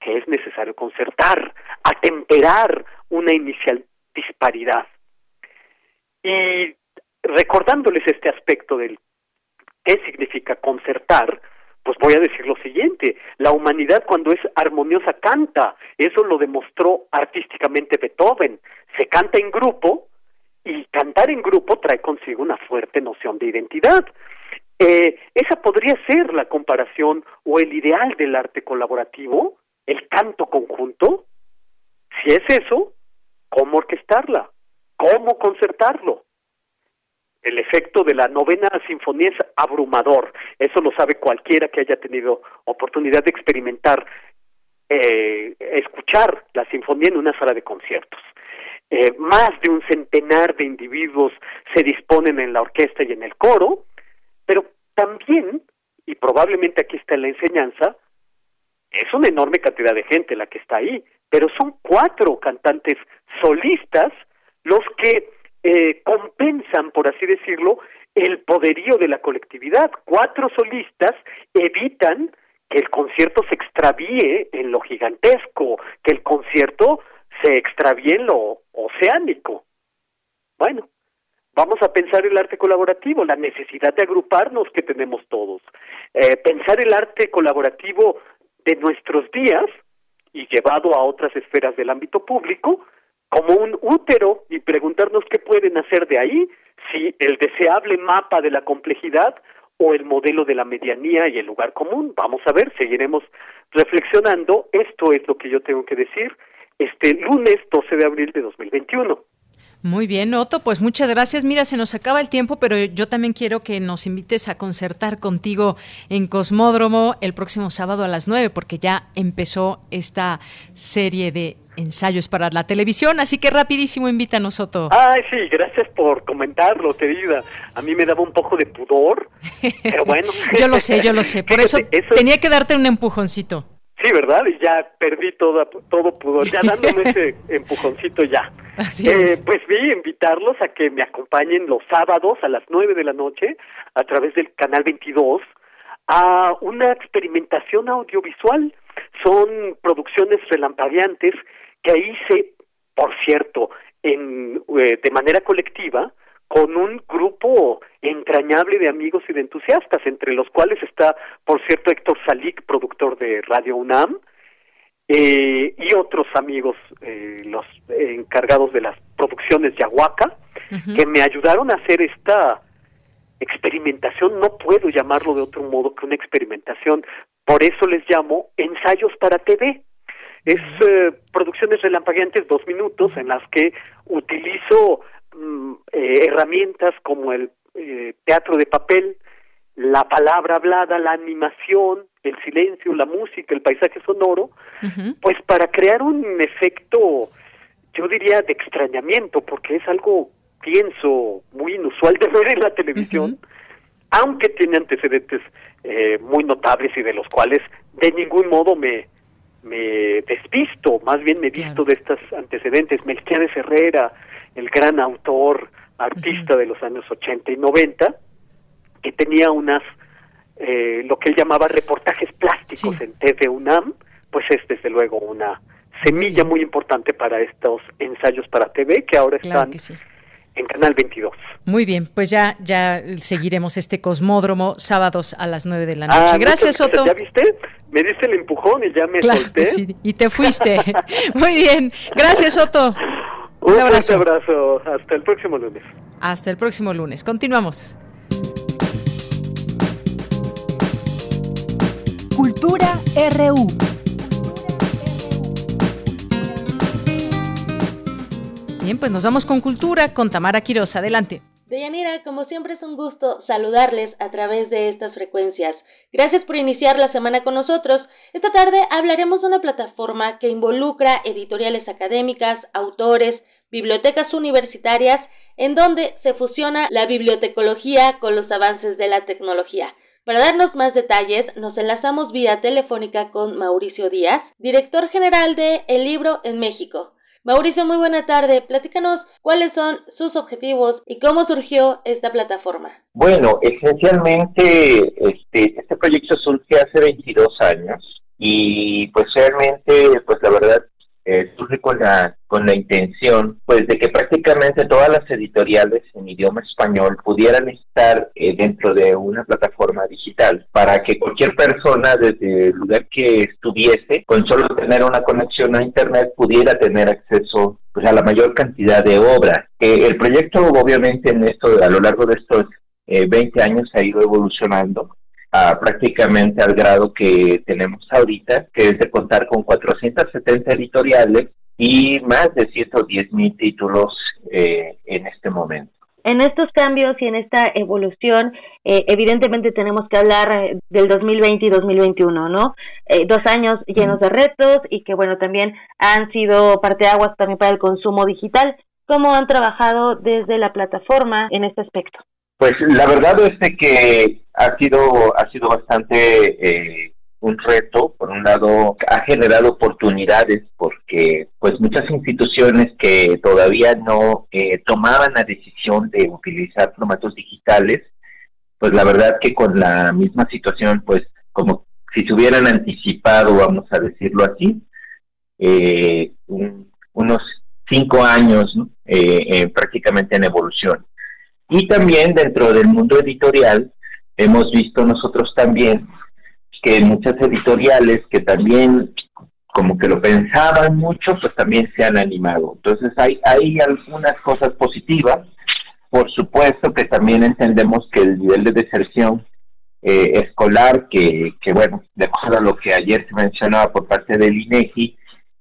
que es necesario concertar, atemperar una inicial disparidad. Y recordándoles este aspecto del qué significa concertar, pues voy a decir lo siguiente, la humanidad cuando es armoniosa canta, eso lo demostró artísticamente Beethoven, se canta en grupo y cantar en grupo trae consigo una fuerte noción de identidad. Eh, esa podría ser la comparación o el ideal del arte colaborativo, el canto conjunto. Si es eso, ¿cómo orquestarla? ¿Cómo concertarlo? El efecto de la novena sinfonía es abrumador. Eso lo sabe cualquiera que haya tenido oportunidad de experimentar, eh, escuchar la sinfonía en una sala de conciertos. Eh, más de un centenar de individuos se disponen en la orquesta y en el coro, pero también, y probablemente aquí está la enseñanza, es una enorme cantidad de gente la que está ahí, pero son cuatro cantantes solistas los que eh, compensan, por así decirlo, el poderío de la colectividad. Cuatro solistas evitan que el concierto se extravíe en lo gigantesco, que el concierto se extravíe en lo oceánico. Bueno, vamos a pensar el arte colaborativo, la necesidad de agruparnos que tenemos todos. Eh, pensar el arte colaborativo de nuestros días y llevado a otras esferas del ámbito público como un útero y preguntarnos qué pueden hacer de ahí, si el deseable mapa de la complejidad o el modelo de la medianía y el lugar común. Vamos a ver, seguiremos reflexionando. Esto es lo que yo tengo que decir este lunes 12 de abril de 2021. Muy bien, Otto, pues muchas gracias. Mira, se nos acaba el tiempo, pero yo también quiero que nos invites a concertar contigo en Cosmódromo el próximo sábado a las 9, porque ya empezó esta serie de ensayos para la televisión, así que rapidísimo invítanos, Otto. Ay, sí, gracias por comentarlo, querida. A mí me daba un poco de pudor, pero bueno. yo lo sé, yo lo sé, por eso, tenía que darte un empujoncito. Sí, ¿verdad? Y ya perdí todo, todo pudor, ya dándome ese empujoncito ya. Así eh, Pues vi invitarlos a que me acompañen los sábados a las nueve de la noche a través del canal 22 a una experimentación audiovisual. Son producciones relampagueantes que hice, por cierto, en, eh, de manera colectiva con un grupo entrañable de amigos y de entusiastas, entre los cuales está, por cierto, Héctor Salik, productor de Radio UNAM, eh, y otros amigos, eh, los encargados de las producciones Yahuaca, que me ayudaron a hacer esta experimentación, no puedo llamarlo de otro modo que una experimentación, por eso les llamo ensayos para TV. Es eh, producciones relampagueantes, dos minutos, en las que utilizo mm, eh, herramientas como el eh, teatro de papel, la palabra hablada, la animación, el silencio, la música, el paisaje sonoro, pues para crear un efecto, yo diría, de extrañamiento, porque es algo, pienso, muy inusual de ver en la televisión, aunque tiene antecedentes muy notables y de los cuales de ningún modo me, me despisto, más bien me visto de estos antecedentes. Melquiades Herrera, el gran autor, artista de los años 80 y 90, que tenía unas, eh, lo que él llamaba reportajes plásticos en TV UNAM, pues es desde luego una semilla muy importante para estos ensayos para TV que ahora están en Canal 22. Muy bien, pues ya ya seguiremos este cosmódromo sábados a las 9 de la noche. Ah, gracias, Soto. ¿Ya viste? Me diste el empujón y ya me solté. y te fuiste. Muy bien. Gracias, Soto. Un, Un abrazo. abrazo. Hasta el próximo lunes. Hasta el próximo lunes. Continuamos. Cultura RU. Bien, pues nos vamos con cultura con Tamara Quiroz. Adelante. Deyanira, como siempre es un gusto saludarles a través de estas frecuencias. Gracias por iniciar la semana con nosotros. Esta tarde hablaremos de una plataforma que involucra editoriales académicas, autores, bibliotecas universitarias, en donde se fusiona la bibliotecología con los avances de la tecnología. Para darnos más detalles, nos enlazamos vía telefónica con Mauricio Díaz, director general de El Libro en México. Mauricio, muy buena tarde. Platícanos cuáles son sus objetivos y cómo surgió esta plataforma. Bueno, esencialmente este, este proyecto surge hace 22 años y pues realmente, pues la verdad eh, surge con la, con la intención pues de que prácticamente todas las editoriales en idioma español pudieran estar eh, dentro de una plataforma digital para que cualquier persona desde el lugar que estuviese con solo tener una conexión a internet pudiera tener acceso pues a la mayor cantidad de obras. Eh, el proyecto obviamente en esto a lo largo de estos 20 años ha ido evolucionando prácticamente al grado que tenemos ahorita, que es de contar con 470 editoriales y más de 110 mil títulos eh, en este momento. En estos cambios y en esta evolución, eh, evidentemente tenemos que hablar eh, del 2020 y 2021, ¿no? dos años llenos de retos y que, bueno, también han sido parteaguas también para el consumo digital. ¿Cómo han trabajado desde la plataforma en este aspecto? Pues la verdad es que ha sido ha sido bastante eh, un reto. Por un lado, ha generado oportunidades porque pues muchas instituciones que todavía no eh, tomaban la decisión de utilizar formatos digitales, pues la verdad que con la misma situación, pues como si se hubieran anticipado, vamos a decirlo así, eh, unos cinco años prácticamente en evolución. Y también dentro del mundo editorial hemos visto nosotros también que muchas editoriales que también como que lo pensaban mucho, pues también se han animado. Entonces hay, hay algunas cosas positivas. Por supuesto que también entendemos que el nivel de deserción eh, escolar, que, que bueno, de acuerdo a lo que ayer se mencionaba por parte del INEGI,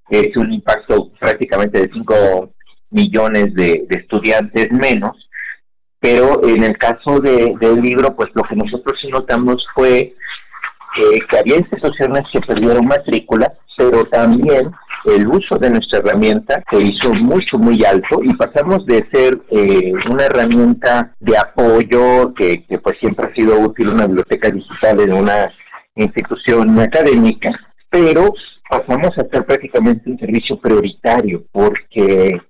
es un impacto prácticamente de 5 millones de estudiantes menos, pero en el caso de, del libro, pues lo que nosotros sí notamos fue que había instituciones que perdieron matrícula, pero también el uso de nuestra herramienta se hizo mucho, muy alto y pasamos de ser eh, una herramienta de apoyo que, que pues siempre ha sido útil una biblioteca digital en una institución académica, pero pasamos a ser prácticamente un servicio prioritario porque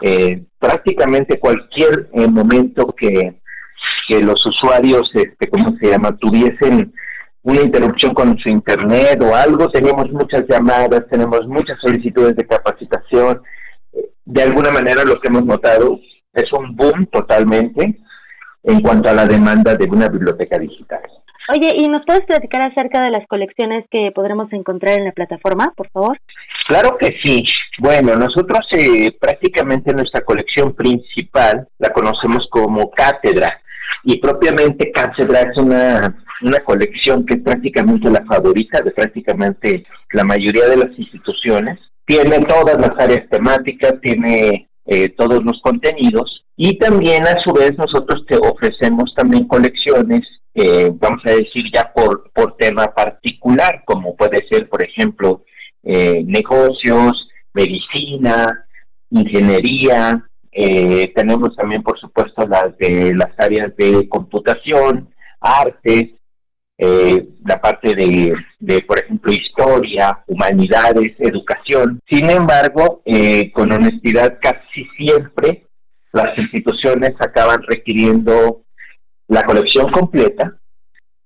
eh, prácticamente cualquier eh, momento que, que los usuarios, este, ¿cómo se llama?, tuviesen una interrupción con su internet o algo, tenemos muchas llamadas, tenemos muchas solicitudes de capacitación. De alguna manera lo que hemos notado es un boom totalmente en cuanto a la demanda de una biblioteca digital. Oye, ¿y nos puedes platicar acerca de las colecciones que podremos encontrar en la plataforma, por favor? Claro que sí. Bueno, nosotros eh, prácticamente nuestra colección principal la conocemos como Cátedra y propiamente Cátedra es una, una colección que es prácticamente la favorita de prácticamente la mayoría de las instituciones. Tiene todas las áreas temáticas, tiene eh, todos los contenidos y también a su vez nosotros te ofrecemos también colecciones eh, vamos a decir ya por, por tema particular, como puede ser, por ejemplo, eh, negocios, medicina, ingeniería, eh, tenemos también, por supuesto, las de las áreas de computación, artes, la parte de, de, por ejemplo, historia, humanidades, educación. Sin embargo, con honestidad, casi siempre las instituciones acaban requiriendo la colección completa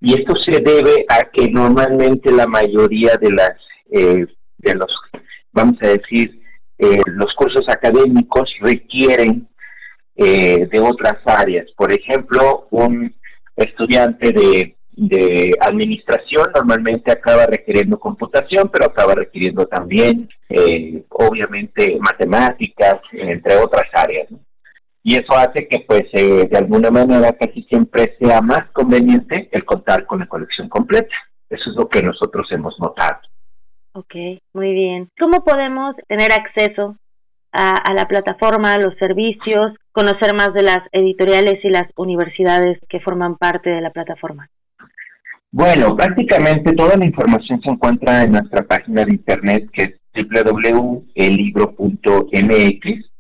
y esto se debe a que normalmente la mayoría de las eh, de los vamos a decir eh, los cursos académicos requieren eh, de otras áreas. Por ejemplo un estudiante de, de administración normalmente acaba requiriendo computación pero acaba requiriendo también obviamente matemáticas entre otras áreas y eso hace que pues eh, de alguna manera casi siempre sea más conveniente el contar con la colección completa. Eso es lo que nosotros hemos notado. Ok, muy bien. ¿Cómo podemos tener acceso a, a, la plataforma, a los servicios, conocer más de las editoriales y las universidades que forman parte de la plataforma? Bueno, prácticamente toda la información se encuentra en nuestra página de internet que es www.elibro.mx.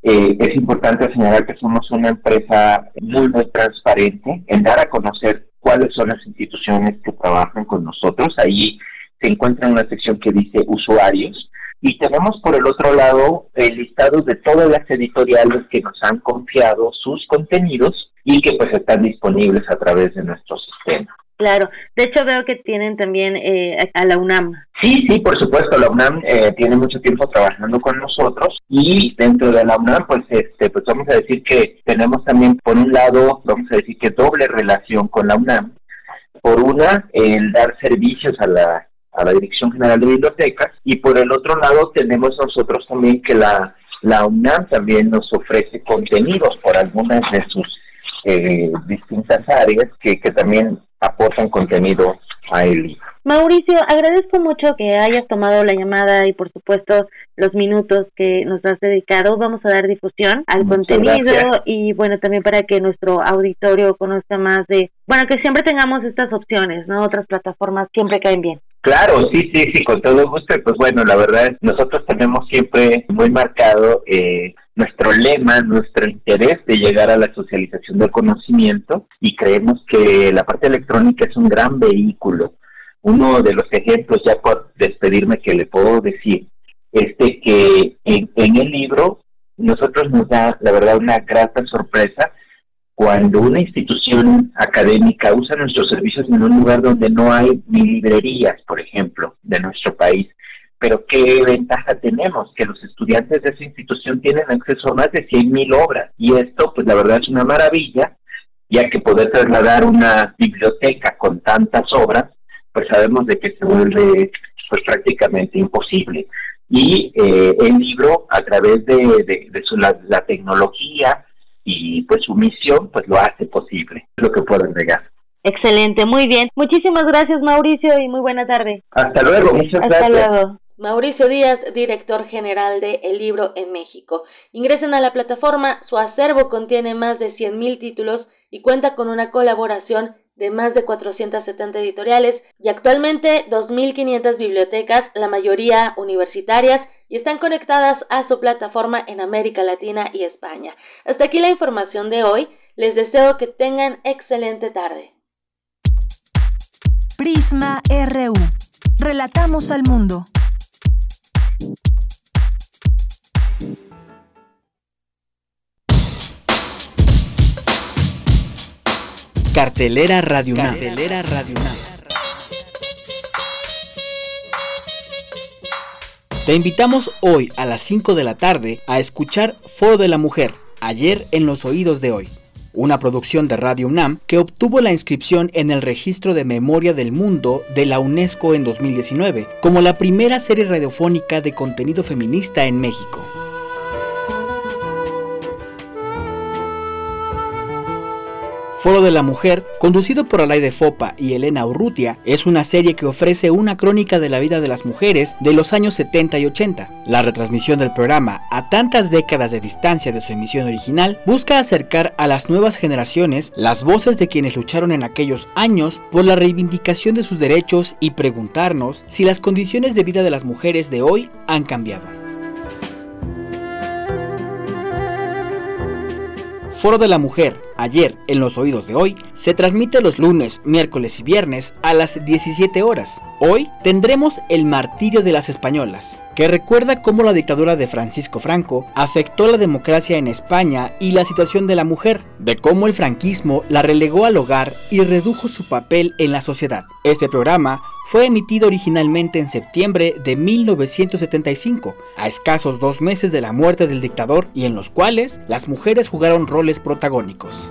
Eh, es importante señalar que somos una empresa muy, muy transparente en dar a conocer cuáles son las instituciones que trabajan con nosotros. Ahí se encuentra una sección que dice usuarios y tenemos por el otro lado el listado de todas las editoriales que nos han confiado sus contenidos y que pues están disponibles a través de nuestro sistema. Claro, de hecho veo que tienen también eh, a la UNAM. Sí, sí, por supuesto, la UNAM eh, tiene mucho tiempo trabajando con nosotros y dentro de la UNAM, pues, este, pues vamos a decir que tenemos también, por un lado, vamos a decir que doble relación con la UNAM. Por una, el dar servicios a la, a la Dirección General de Bibliotecas y por el otro lado tenemos nosotros también que la, la UNAM también nos ofrece contenidos por algunas de sus eh, distintas áreas que, que también aportan contenido a él. Mauricio, agradezco mucho que hayas tomado la llamada y por supuesto los minutos que nos has dedicado. Vamos a dar difusión al contenido y bueno, también para que nuestro auditorio conozca más de, bueno, que siempre tengamos estas opciones, ¿no? Otras plataformas siempre caen bien. Claro, sí, sí, sí, con todo gusto. Pues bueno, la verdad, es nosotros tenemos siempre muy marcado eh, nuestro lema, nuestro interés de llegar a la socialización del conocimiento y creemos que la parte electrónica es un gran vehículo. Uno de los ejemplos, ya por despedirme, que le puedo decir, es de que en, en el libro nosotros nos da, la verdad, una grata sorpresa cuando una institución académica usa nuestros servicios en un lugar donde no hay ni librerías, por ejemplo, de nuestro país. Pero ¿qué ventaja tenemos? Que los estudiantes de esa institución tienen acceso a más de 100.000 obras. Y esto, pues la verdad es una maravilla, ya que poder trasladar una biblioteca con tantas obras, pues sabemos de que se vuelve pues prácticamente imposible. Y eh, el libro, a través de, de, su, la, la tecnología, y pues su misión pues lo hace posible, lo que puedo agregar. Excelente, muy bien. Muchísimas gracias Mauricio y muy buena tarde. Hasta luego, muchas Hasta luego. Mauricio Díaz, director general de El Libro en México. Ingresen a la plataforma, su acervo contiene más de 100.000 títulos y cuenta con una colaboración de más de 470 editoriales y actualmente 2.500 bibliotecas, la mayoría universitarias, y están conectadas a su plataforma en América Latina y España. Hasta aquí la información de hoy. Les deseo que tengan excelente tarde. Prisma RU. Relatamos al mundo. Cartelera Radio Cartelera Radio Te invitamos hoy a las 5 de la tarde a escuchar Foro de la Mujer, ayer en los oídos de hoy, una producción de Radio UNAM que obtuvo la inscripción en el Registro de Memoria del Mundo de la UNESCO en 2019 como la primera serie radiofónica de contenido feminista en México. Foro de la Mujer, conducido por Alaide Fopa y Elena Urrutia, es una serie que ofrece una crónica de la vida de las mujeres de los años 70 y 80. La retransmisión del programa, a tantas décadas de distancia de su emisión original, busca acercar a las nuevas generaciones las voces de quienes lucharon en aquellos años por la reivindicación de sus derechos y preguntarnos si las condiciones de vida de las mujeres de hoy han cambiado. Foro de la Mujer, ayer en los oídos de hoy, se transmite los lunes, miércoles y viernes a las 17 horas. Hoy tendremos El martirio de las españolas, que recuerda cómo la dictadura de Francisco Franco afectó la democracia en España y la situación de la mujer, de cómo el franquismo la relegó al hogar y redujo su papel en la sociedad. Este programa fue emitido originalmente en septiembre de 1975, a escasos dos meses de la muerte del dictador y en los cuales las mujeres jugaron roles protagónicos.